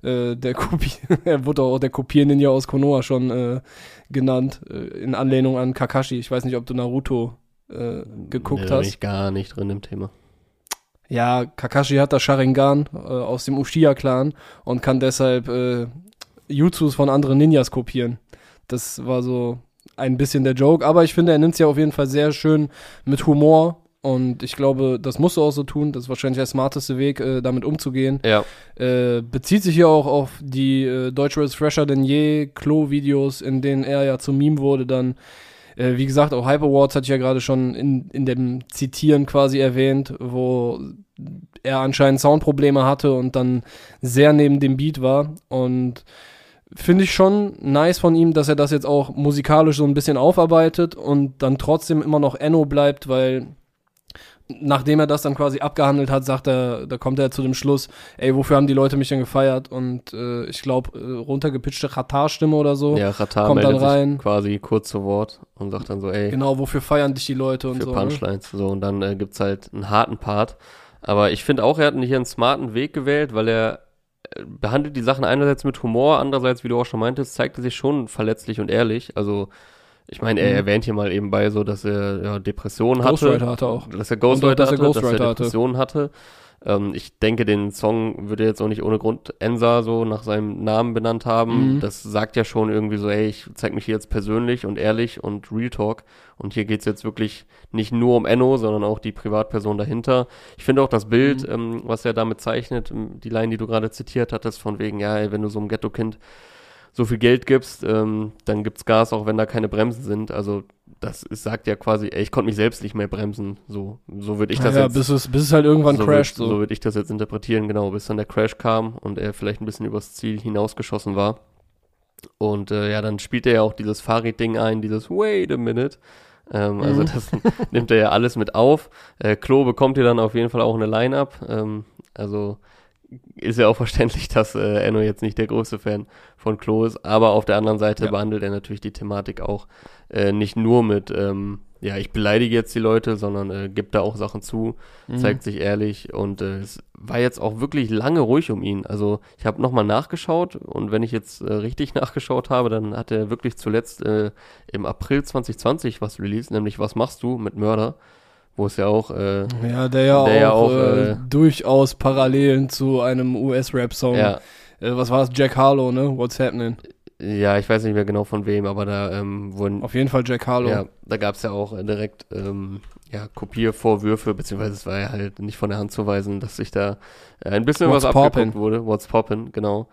äh, der Kopie, er wurde auch der Kopier-Ninja aus Konoha schon äh, genannt, äh, in Anlehnung an Kakashi. Ich weiß nicht, ob du Naruto äh, geguckt Nee, da bin hast. ich gar nicht drin im Thema. Ja, Kakashi hat das Sharingan äh, aus dem Uchiha-Clan und kann deshalb äh, Jutsus von anderen Ninjas kopieren. Das war so ein bisschen der Joke, aber ich finde, er nimmt es ja auf jeden Fall sehr schön mit Humor und ich glaube, das musst du auch so tun. Das ist wahrscheinlich der smarteste Weg, äh, damit umzugehen. Ja, Äh, bezieht sich hier auch auf die äh, Deutsche ist fresher denn je Klo-Videos, in denen er ja zum Meme wurde dann. Äh, wie gesagt, auch Hype Awards hatte ich ja gerade schon in, in dem Zitieren quasi erwähnt, wo er anscheinend Soundprobleme hatte und dann sehr neben dem Beat war. Und finde ich schon nice von ihm, dass er das jetzt auch musikalisch so ein bisschen aufarbeitet und dann trotzdem immer noch Enno bleibt, weil nachdem er das dann quasi abgehandelt hat, sagt er, da kommt er zu dem Schluss, ey, wofür haben die Leute mich denn gefeiert? Und äh, ich glaube, äh, runtergepitchte Katar-Stimme oder so. ja, Ratar kommt dann rein. sich quasi kurz zu Wort und sagt dann so, ey, Genau, wofür feiern dich die Leute und für so. Ne? Punchlines. So, und dann äh, gibt's halt einen harten Part. Aber ich finde auch, er hat hier einen smarten Weg gewählt, weil er äh, behandelt die Sachen einerseits mit Humor, andererseits, wie du auch schon meintest, zeigt er sich schon verletzlich und ehrlich. Also, ich meine, er Mhm. erwähnt hier mal eben bei so, dass er ja, Depressionen Ghostwriter hatte. hatte auch. Dass er Ghostwriter dass er hatte, Ghostwriter dass er hatte. Depressionen hatte. Ähm, ich denke, den Song würde jetzt auch nicht ohne Grund Ensa so nach seinem Namen benannt haben. Mhm. Das sagt ja schon irgendwie so, ey, ich zeig mich hier jetzt persönlich und ehrlich und Real Talk. Und hier geht's jetzt wirklich nicht nur um Enno, sondern auch die Privatperson dahinter. Ich finde auch das Bild, Mhm. ähm, was er damit zeichnet, die Line, die du gerade zitiert hattest, von wegen, ja, ey, wenn du so einem Ghetto-Kind so viel Geld gibst, ähm, dann gibt's Gas, auch wenn da keine Bremsen sind. Also das ist, sagt ja quasi, ey, ich konnte mich selbst nicht mehr bremsen. So, so würde ich das ja, jetzt. bis es, bis es halt irgendwann so crasht. Würd, so würde ich das jetzt interpretieren, genau, bis dann der Crash kam und er vielleicht ein bisschen übers Ziel hinausgeschossen war. Und äh, ja, dann spielt er ja auch dieses Fahrrad-Ding ein, dieses Wait a minute. Ähm, also Mhm. das nimmt er ja alles mit auf. Äh, Klo bekommt ihr dann auf jeden Fall auch eine Line-Up. Ähm, also ist ja auch verständlich, dass äh, Enno jetzt nicht der größte Fan von Klo ist, aber auf der anderen Seite Ja. behandelt er natürlich die Thematik auch äh, nicht nur mit, ähm, ja, ich beleidige jetzt die Leute, sondern äh, gibt da auch Sachen zu, Mhm. zeigt sich ehrlich und äh, es war jetzt auch wirklich lange ruhig um ihn. Also ich habe nochmal nachgeschaut und wenn ich jetzt äh, richtig nachgeschaut habe, dann hat er wirklich zuletzt äh, im April 2020 was released, nämlich Was machst du mit Mörder, wo es ja auch äh, Ja, der ja Der ja auch, auch, äh, äh, durchaus Parallelen zu einem US-Rap-Song. ja, Äh, was war das? Jack Harlow, ne? What's happening? ja, ich weiß nicht mehr genau von wem, aber da ähm, wurden Auf jeden Fall Jack Harlow. Ja, da gab es ja auch äh, direkt ähm, ja, Kopiervorwürfe, beziehungsweise es war ja halt nicht von der Hand zu weisen, dass sich da ein bisschen What's was abgeguckt poppin'? wurde. What's poppin', genau.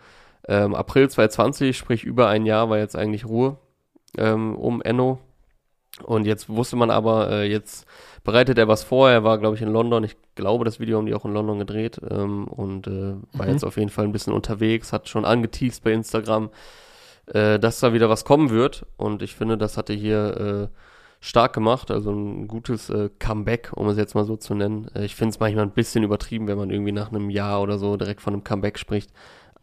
Ähm, April 2020, sprich über ein Jahr, war jetzt eigentlich Ruhe ähm, um Enno. Und jetzt wusste man aber, äh, jetzt bereitet er was vor. Er war, glaube ich, in London. Ich glaube, das Video haben die auch in London gedreht. Ähm, und äh, war Mhm. jetzt auf jeden Fall ein bisschen unterwegs, hat schon angeteased bei Instagram, äh, dass da wieder was kommen wird. Und ich finde, das hat er hier äh, stark gemacht. Also ein gutes äh, Comeback, um es jetzt mal so zu nennen. Äh, ich finde es manchmal ein bisschen übertrieben, wenn man irgendwie nach einem Jahr oder so direkt von einem Comeback spricht.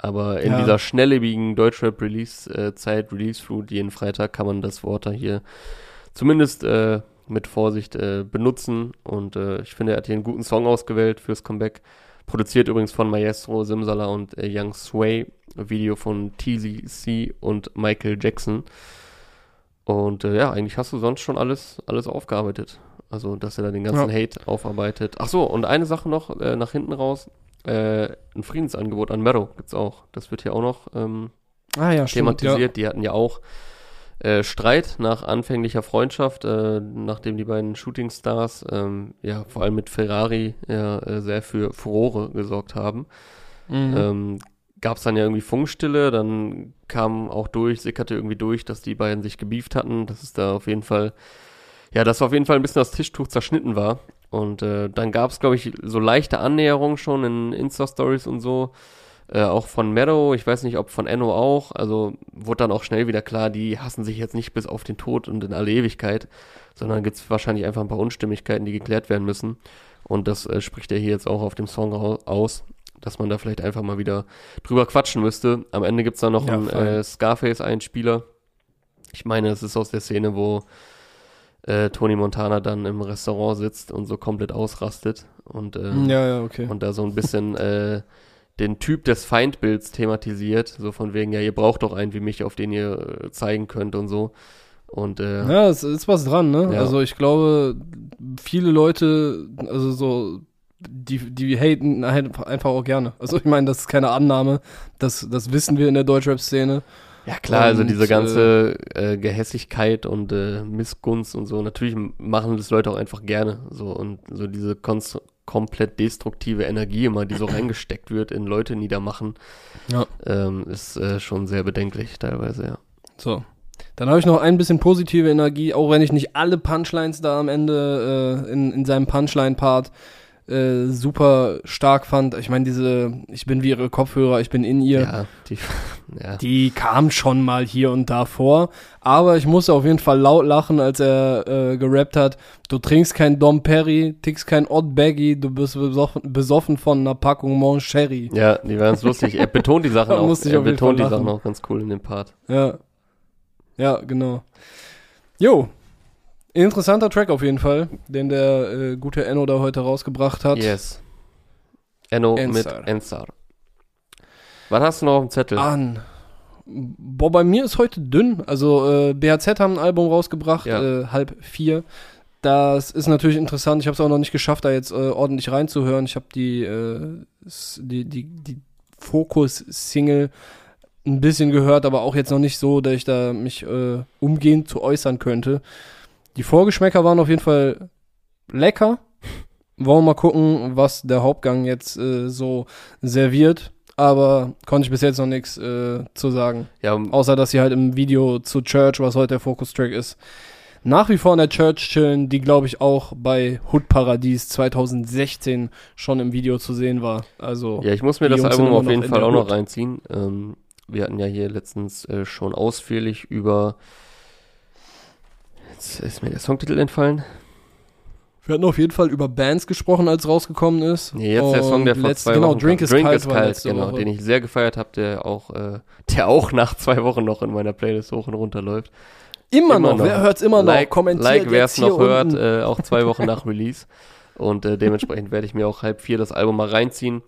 Aber in Ja. dieser schnelllebigen Deutschrap-Release-Zeit, Release-Flut, jeden Freitag kann man das Wort da hier zumindest äh, mit Vorsicht äh, benutzen. Und äh, ich finde, er hat hier einen guten Song ausgewählt fürs Comeback. Produziert übrigens von Maestro, Simsala und äh, Young Sway. Video von TZC und Michael Jackson. Und äh, ja, eigentlich hast du sonst schon alles, alles aufgearbeitet. Also, dass er da den ganzen Hate aufarbeitet. Ach so, und eine Sache noch äh, nach hinten raus. Äh, ein Friedensangebot an Meadow gibt's auch. Das wird hier auch noch ähm, Ah ja, stimmt. thematisiert. Die hatten ja auch äh, Streit nach anfänglicher Freundschaft, äh, nachdem die beiden Shootingstars ähm, ja vor allem mit Ferrari ja, äh, sehr für Furore gesorgt haben. Mhm. Ähm, Gab es dann ja irgendwie Funkstille, dann kam auch durch, sickerte irgendwie durch, dass die beiden sich gebieft hatten, dass es da auf jeden Fall, ja, dass auf jeden Fall ein bisschen das Tischtuch zerschnitten war. Und äh, dann gab es, glaube ich, so leichte Annäherungen schon in Insta-Stories und so. Äh, auch von Meadow, ich weiß nicht, ob von Enno auch. Also wurde dann auch schnell wieder klar, die hassen sich jetzt nicht bis auf den Tod und in alle Ewigkeit, sondern gibt es wahrscheinlich einfach ein paar Unstimmigkeiten, die geklärt werden müssen. Und das äh, spricht er hier jetzt auch auf dem Song au- aus, dass man da vielleicht einfach mal wieder drüber quatschen müsste. Am Ende gibt's da noch Ja, einen äh, Scarface-Einspieler. Ich meine, es ist aus der Szene, wo äh, Tony Montana dann im Restaurant sitzt und so komplett ausrastet und, äh, ja, ja, okay. und da so ein bisschen äh, den Typ des Feindbilds thematisiert, so von wegen, ja, ihr braucht doch einen wie mich, auf den ihr äh, zeigen könnt und so. Und äh, Ja, es ist was dran, ne? Ja. Also ich glaube, viele Leute, also so, die, die haten einfach auch gerne. Also ich meine, das ist keine Annahme. Das, das wissen wir in der Deutschrap-Szene. Ja klar, also Und, diese ganze äh, Gehässigkeit und äh, Missgunst und so, natürlich machen das Leute auch einfach gerne. So und so diese konst komplett destruktive Energie immer, die so reingesteckt wird in Leute niedermachen, Ja. ähm, ist äh, schon sehr bedenklich teilweise, ja. So. Dann habe ich noch ein bisschen positive Energie, auch wenn ich nicht alle Punchlines da am Ende äh, in, in seinem Punchline-Part äh, super stark fand. Ich meine, diese, ich bin wie ihre Kopfhörer, ich bin in ihr. Ja, die, ja. Die kam schon mal hier und da vor, aber ich musste auf jeden Fall laut lachen, als er äh, gerappt hat. Du trinkst kein Dom Perry, tickst kein Odd Baggy, du bist besoffen, besoffen von einer Packung Mon Sherry. ja, die waren lustig. Er betont die Sachen auch, er betont die Sachen auch ganz cool in dem Part. Ja. Ja, genau. Jo. Interessanter Track auf jeden Fall, den der äh, gute Enno da heute rausgebracht hat. Yes. Enno Ensar. mit Ensar. Was hast du noch auf dem Zettel? An. Boah, bei mir ist heute dünn. Also äh, BHZ haben ein Album rausgebracht, Ja. äh, halb vier. Das ist natürlich interessant. Ich habe es auch noch nicht geschafft, da jetzt äh, ordentlich reinzuhören. Ich habe die, äh, die, die, die Fokus-Single ein bisschen gehört, aber auch jetzt noch nicht so, dass ich da mich äh, umgehend zu äußern könnte. Die Vorgeschmäcker waren auf jeden Fall lecker. Wollen wir mal gucken, was der Hauptgang jetzt äh, so serviert. aber konnte ich bis jetzt noch nichts äh, zu sagen. Ja, Außer, dass sie halt im Video zu Church, was heute der Fokus-Track ist, nach wie vor in der Church chillen, die glaube ich auch bei Hood Paradies 2016 schon im Video zu sehen war. Also ja, ich muss mir das Album auf jeden Fall auch noch reinziehen. Ähm, wir hatten ja hier letztens äh, schon ausführlich über. Jetzt ist mir der Songtitel entfallen. wir hatten auf jeden Fall über Bands gesprochen, als rausgekommen ist. Nee, jetzt der Song, der Und vor letzt- zwei genau, Wochen Drink is Drink Kalt is Kalt, letzte genau, Woche. den ich sehr gefeiert habe, der auch, äh, der auch nach zwei Wochen noch in meiner Playlist hoch und runter läuft. Immer, Immer noch. noch. Wer hört's immer noch? like, Kommentiert like wer es noch hört, äh, auch zwei Wochen nach Release. Und äh, dementsprechend werde ich mir auch halb vier das Album mal reinziehen,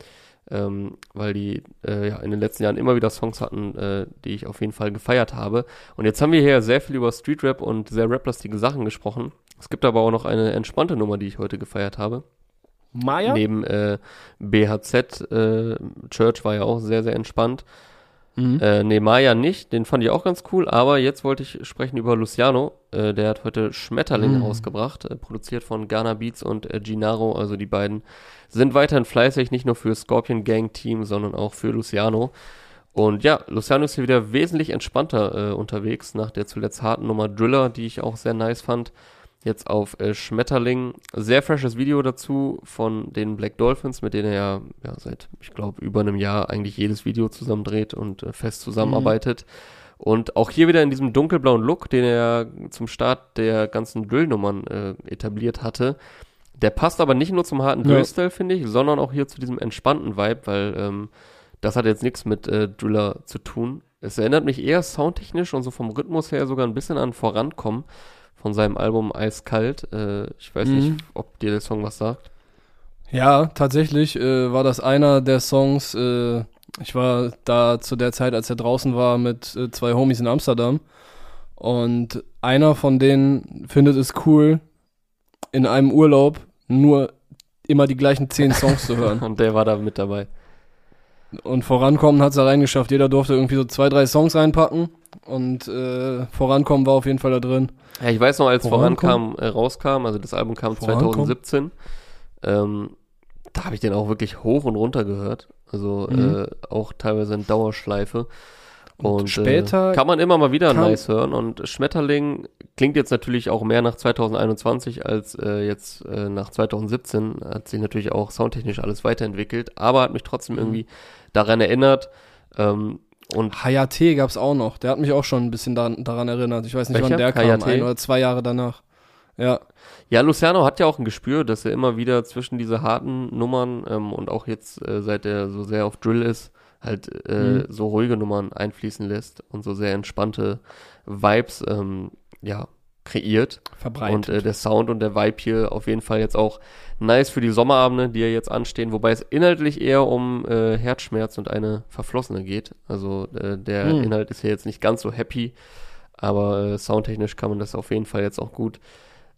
ähm, weil die äh, ja, in den letzten Jahren immer wieder Songs hatten, äh, die ich auf jeden Fall gefeiert habe. Und jetzt haben wir hier sehr viel über Street Rap und sehr raplastige Sachen gesprochen. Es gibt aber auch noch eine entspannte Nummer, die ich heute gefeiert habe. Maya? Neben äh, BHZ, äh, Church war ja auch sehr, sehr entspannt. Mhm. Äh, nee, Maya nicht, den fand ich auch ganz cool, aber jetzt wollte ich sprechen über Luciano. Äh, der hat heute Schmetterling Mm. rausgebracht, äh, produziert von Ghana Beats und äh, Gennaro. Also die beiden sind weiterhin fleißig, nicht nur für Scorpion Gang Team, sondern auch für Luciano. Und ja, Luciano ist hier wieder wesentlich entspannter äh, unterwegs nach der zuletzt harten Nummer Driller, die ich auch sehr nice fand. Jetzt auf äh, Schmetterling. Sehr freshes Video dazu von den Black Dolphins, mit denen er ja, ja seit, ich glaube, über einem Jahr eigentlich jedes Video zusammen dreht und äh, fest zusammenarbeitet. Und auch hier wieder in diesem dunkelblauen Look, den er zum Start der ganzen Drill-Nummern äh, etabliert hatte. Der passt aber nicht nur zum harten Ja. Drill-Style, finde ich, sondern auch hier zu diesem entspannten Vibe, weil ähm, das hat jetzt nichts mit äh, Driller zu tun. Es erinnert mich eher soundtechnisch und so vom Rhythmus her sogar ein bisschen an Vorankommen von seinem Album Eiskalt. Äh, ich weiß Mhm. nicht, ob dir der Song was sagt. Ja, tatsächlich äh, war das einer der Songs. Äh, ich war da zu der Zeit, als er draußen war, mit äh, zwei Homies in Amsterdam. Und einer von denen findet es cool, in einem Urlaub nur immer die gleichen zehn Songs zu hören. Und der war da mit dabei. Und vorankommen hat es da reingeschafft. Jeder durfte irgendwie so zwei, drei Songs reinpacken. Und äh, vorankommen war auf jeden Fall da drin. Ja, ich weiß noch, als Vorankommen? Vorankam äh, rauskam, also das Album kam Vorankommen? 2017, ähm, da habe ich den auch wirklich hoch und runter gehört. Also Mhm. äh, auch teilweise in Dauerschleife. Und Und, später äh, kann man immer mal wieder nice hören. Und Schmetterling klingt jetzt natürlich auch mehr nach 2021 als äh, jetzt äh, nach 2017. Hat sich natürlich auch soundtechnisch alles weiterentwickelt, aber hat mich trotzdem Mhm. irgendwie daran erinnert. Ähm, und Hayate gab's auch noch. Der hat mich auch schon ein bisschen da, daran erinnert. Ich weiß nicht, Welcher? wann der kam. Hayate? Ein oder zwei Jahre danach. Ja. Ja, Luciano hat ja auch ein Gespür, dass er immer wieder zwischen diese harten Nummern ähm, und auch jetzt, äh, seit er so sehr auf Drill ist, halt äh, Mhm. so ruhige Nummern einfließen lässt und so sehr entspannte Vibes ähm, ja, kreiert. Verbreitet. Und äh, der Sound und der Vibe hier auf jeden Fall jetzt auch nice für die Sommerabende, die ja jetzt anstehen, wobei es inhaltlich eher um äh, Herzschmerz und eine Verflossene geht. Also äh, der Hm. Inhalt ist ja jetzt nicht ganz so happy, aber äh, soundtechnisch kann man das auf jeden Fall jetzt auch gut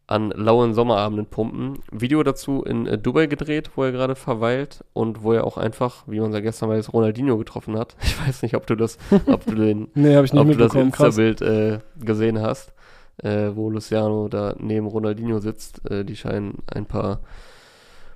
an lauen Sommerabenden pumpen. Video dazu in äh, Dubai gedreht, wo er gerade verweilt und wo er auch einfach, wie man ja gestern weiß, Ronaldinho getroffen hat. Ich weiß nicht, ob du das, ob du den nee, habe ich nicht ob du das. Insta-Bild äh, gesehen hast, äh, wo Luciano da neben Ronaldinho sitzt. Äh, die scheinen ein paar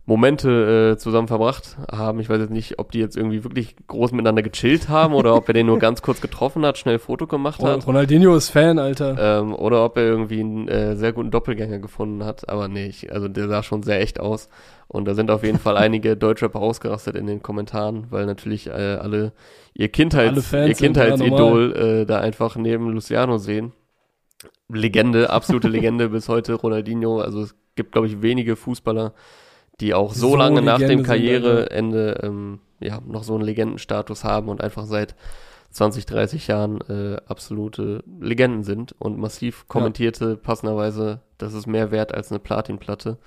Momente äh, zusammen verbracht haben. Ich weiß jetzt nicht, ob die jetzt irgendwie wirklich groß miteinander gechillt haben oder ob er den nur ganz kurz getroffen hat, schnell Foto gemacht hat. Ronaldinho ist Fan, Alter. Ähm, oder ob er irgendwie einen äh, sehr guten Doppelgänger gefunden hat. Aber nee, ich, also der sah schon sehr echt aus. Und da sind auf jeden Fall einige Deutschrapper ausgerastet in den Kommentaren, weil natürlich äh, alle ihr, Kindheits, Alle ihr Kindheitsidol äh, da einfach neben Luciano sehen. Legende, absolute Legende bis heute Ronaldinho. Also es gibt, glaube ich, wenige Fußballer, die auch so, So lange nach dem Legende Karriereende ähm, ja, noch so einen Legendenstatus haben und einfach seit 20, 30 Jahren äh, absolute Legenden sind und massiv kommentierte passenderweise, das ist mehr wert als eine Platinplatte.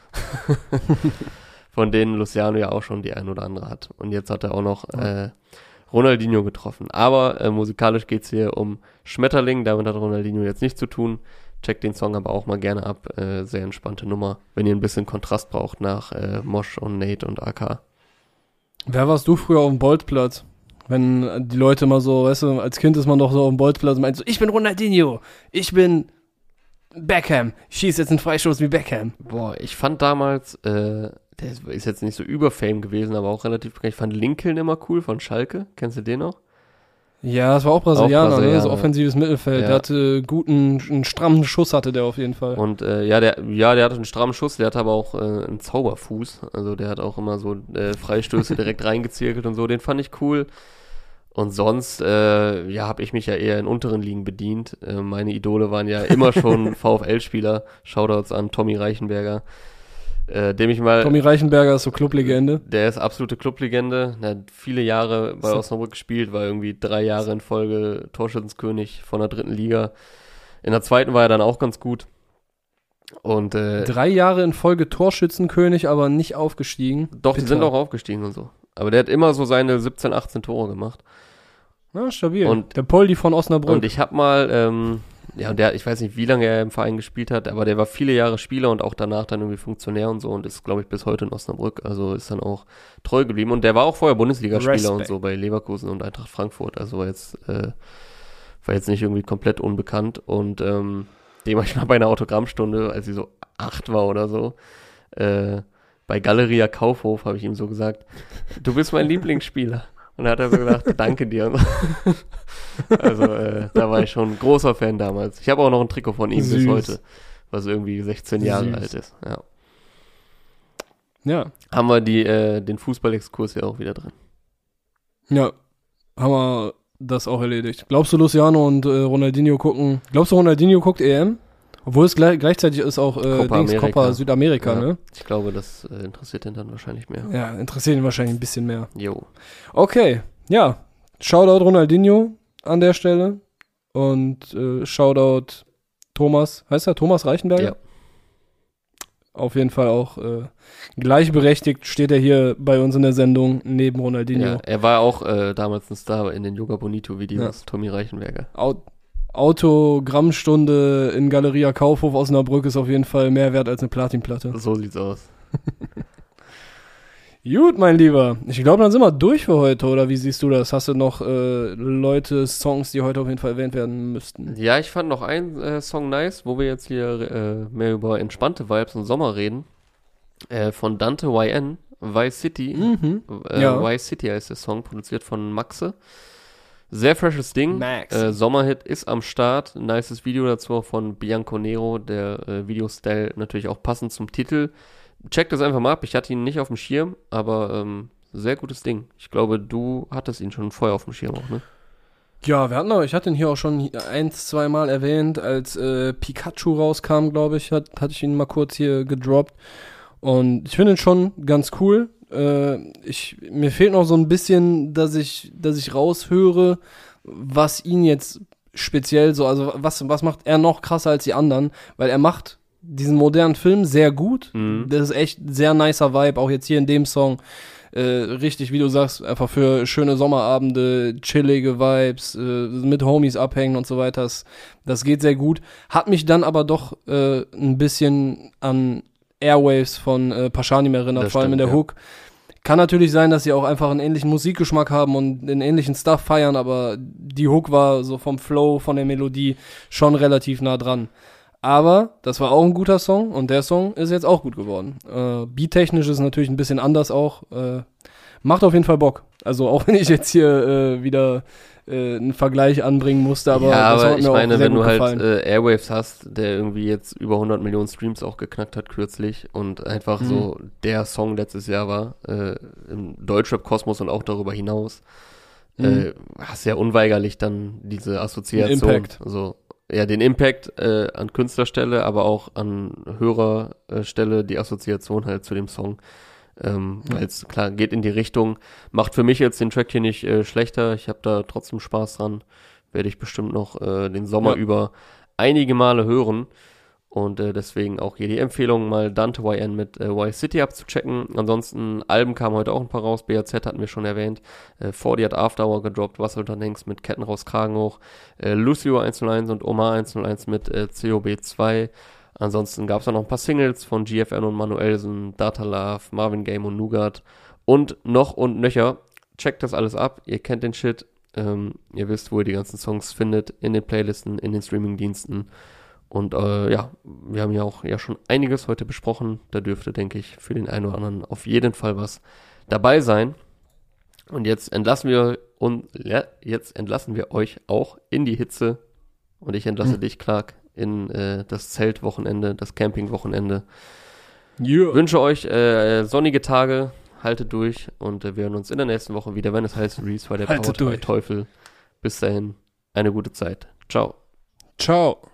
Von denen Luciano ja auch schon die ein oder andere hat. Und jetzt hat er auch noch äh, Ronaldinho getroffen. Aber äh, musikalisch geht's hier um Schmetterling, damit hat Ronaldinho jetzt nichts zu tun. Checkt den Song aber auch mal gerne ab. Äh, sehr entspannte Nummer, wenn ihr ein bisschen Kontrast braucht nach äh, Mosh und Nate und AK. Wer warst du früher auf dem Bolzplatz? Wenn die Leute mal so, weißt du, als Kind ist man doch so auf dem Bolzplatz und meint so, ich bin Ronaldinho, ich bin Beckham, ich schieß jetzt einen Freistoß wie Beckham. Boah, ich fand damals äh, der ist jetzt nicht so überfame gewesen, aber auch relativ bekannt. Ich fand Lincoln immer cool von Schalke. Kennst du den noch? Ja, das war auch Brasilianer, Auch Brasilianer. ne? So offensives Mittelfeld. Ja. Der hatte guten, einen strammen Schuss hatte der auf jeden Fall. Und äh, ja, der, ja, der hatte einen strammen Schuss, der hatte aber auch äh, einen Zauberfuß. Also der hat auch immer so äh, Freistöße direkt reingezirkelt und so. Den fand ich cool. Und sonst, äh, ja, habe ich mich ja eher in unteren Ligen bedient. Äh, meine Idole waren ja immer schon VfL-Spieler. Shoutouts an Tommy Reichenberger, äh, dem ich mal. Tommy Reichenberger ist so Clublegende. Der ist absolute Clublegende. Der hat viele Jahre bei So. Osnabrück gespielt, war irgendwie drei Jahre in Folge Torschützenkönig von der dritten Liga. In der zweiten war er dann auch ganz gut. Und äh, Drei Jahre in Folge Torschützenkönig, aber nicht aufgestiegen. doch, die Bitter. sind auch aufgestiegen und so. Aber der hat immer so seine 17, 18 Tore gemacht. Ja, stabil. Und- der Poldi von Osnabrück. Und ich habe mal, ähm, ja, und der, ich weiß nicht, wie lange er im Verein gespielt hat, aber der war viele Jahre Spieler und auch danach dann irgendwie Funktionär und so und ist, glaube ich, bis heute in Osnabrück. Also ist dann auch treu geblieben. Und der war auch vorher Bundesligaspieler und so bei Leverkusen und Eintracht Frankfurt. Also war jetzt, äh, war jetzt nicht irgendwie komplett unbekannt. Und ähm, dem habe ich mal bei einer Autogrammstunde, als sie so acht war oder so, äh, bei Galeria Kaufhof habe ich ihm so gesagt, du bist mein Lieblingsspieler. Und da hat er so gesagt, danke dir. Also äh, da war ich schon ein großer Fan damals. Ich habe auch noch ein Trikot von ihm bis Süß. heute, was irgendwie 16 Jahre Süß. alt ist. Ja. ja. Haben wir die, äh, den Fußballexkurs ja auch wieder drin. Ja. Haben wir das auch erledigt. Glaubst du, Luciano und äh, Ronaldinho gucken? Glaubst du, Ronaldinho guckt EM? Obwohl es gleich, gleichzeitig ist auch äh, Copa Dings. Copa Südamerika, Ja. ne? Ich glaube, das äh, interessiert ihn dann wahrscheinlich mehr. Ja, interessiert ihn wahrscheinlich ein bisschen mehr. Jo. Okay, ja. Shoutout Ronaldinho an der Stelle. Und äh, Shoutout Thomas, heißt er Thomas Reichenberger? Ja. Auf jeden Fall auch äh, gleichberechtigt steht er hier bei uns in der Sendung neben Ronaldinho. Ja, er war auch äh, damals ein Star in den Yoga Bonito Videos, Tommy Reichenberger. Au Autogrammstunde in Galeria Kaufhof Osnabrück ist auf jeden Fall mehr wert als eine Platinplatte. So sieht's aus. Gut, mein Lieber. Ich glaube, dann sind wir durch für heute, oder wie siehst du das? Hast du noch äh, Leute, Songs, die heute auf jeden Fall erwähnt werden müssten? Ja, ich fand noch einen äh, Song nice, wo wir jetzt hier äh, mehr über entspannte Vibes und Sommer reden. Äh, von Dante YN, Vice City. Mhm. Äh, Ja. Vice City heißt der Song, produziert von Maxe. Sehr freshes Ding. Max. Äh, Sommerhit ist am Start. Nices Video dazu auch von Bianco Nero. Der äh, Videostyle natürlich auch passend zum Titel. Checkt das einfach mal ab. Ich hatte ihn nicht auf dem Schirm, aber ähm, sehr gutes Ding. Ich glaube, du hattest ihn schon vorher auf dem Schirm auch, ne? Ja, wir hatten auch, ich hatte ihn hier auch schon eins, zweimal erwähnt, als äh, Pikachu rauskam, glaube ich, hat, hatte ich ihn mal kurz hier gedroppt. Und ich finde ihn schon ganz cool. Äh, ich, mir fehlt noch so ein bisschen, dass ich, dass ich raushöre, was ihn jetzt speziell so, also was, was macht er noch krasser als die anderen, weil er macht diesen modernen Film sehr gut. Mhm. Das ist echt ein sehr nicer Vibe, auch jetzt hier in dem Song. Äh, richtig, wie du sagst, einfach für schöne Sommerabende, chillige Vibes, äh, mit Homies abhängen und so weiter. Das, das geht sehr gut. Hat mich dann aber doch äh, ein bisschen an Airwaves von äh, Paschanim erinnert, Das vor allem in stimmt, der ja. Hook. Kann natürlich sein, dass sie auch einfach einen ähnlichen Musikgeschmack haben und den ähnlichen Stuff feiern, aber die Hook war so vom Flow, von der Melodie schon relativ nah dran. Aber das war auch ein guter Song und der Song ist jetzt auch gut geworden. Äh, Beat-technisch ist natürlich ein bisschen anders auch. Äh, macht auf jeden Fall Bock. Also auch wenn ich jetzt hier äh, wieder äh, einen Vergleich anbringen musste, aber ja, aber ich meine, wenn du halt gefallen. äh, Airwaves hast, der irgendwie jetzt über 100 Millionen Streams auch geknackt hat kürzlich und einfach Mhm. so der Song letztes Jahr war, äh, im Deutschrap-Kosmos und auch darüber hinaus, Mhm. äh, hast ja unweigerlich dann diese Assoziation. Impact. Also, ja, den Impact äh, an Künstlerstelle, aber auch an Hörerstelle die Assoziation halt zu dem Song. Ähm, Ja. Weil es klar geht in die Richtung, macht für mich jetzt den Track hier nicht äh, schlechter. Ich habe da trotzdem Spaß dran. Werde ich bestimmt noch äh, den Sommer Ja. über einige Male hören. Und äh, deswegen auch hier die Empfehlung, mal Dante YN mit äh, Y City abzuchecken. Ansonsten, Alben kamen heute auch ein paar raus. BAZ hatten wir schon erwähnt. Äh, 40 hat After Hour gedroppt. Was soll dann denkst mit Ketten raus, Kragen hoch. Äh, Lucio 101 und Omar 101 mit äh, COB2. Ansonsten gab es auch noch ein paar Singles von GFN und Manuelsen, Data Love, Marvin Game und Nougat. Und noch und nöcher. Checkt das alles ab. Ihr kennt den Shit. Ähm, ihr wisst, wo ihr die ganzen Songs findet. In den Playlisten, in den Streamingdiensten. Und äh, ja, wir haben ja auch ja schon einiges heute besprochen. Da dürfte, denke ich, für den einen oder anderen auf jeden Fall was dabei sein. Und jetzt entlassen wir und ja, jetzt entlassen wir euch auch in die Hitze. Und ich entlasse Hm. dich, Clark, in äh, das Zeltwochenende, das Campingwochenende. Yeah. Wünsche euch äh, sonnige Tage, haltet durch und äh, wir hören uns in der nächsten Woche wieder, wenn es heißt Reese war der durch. Teufel. Bis dahin, eine gute Zeit. Ciao. Ciao.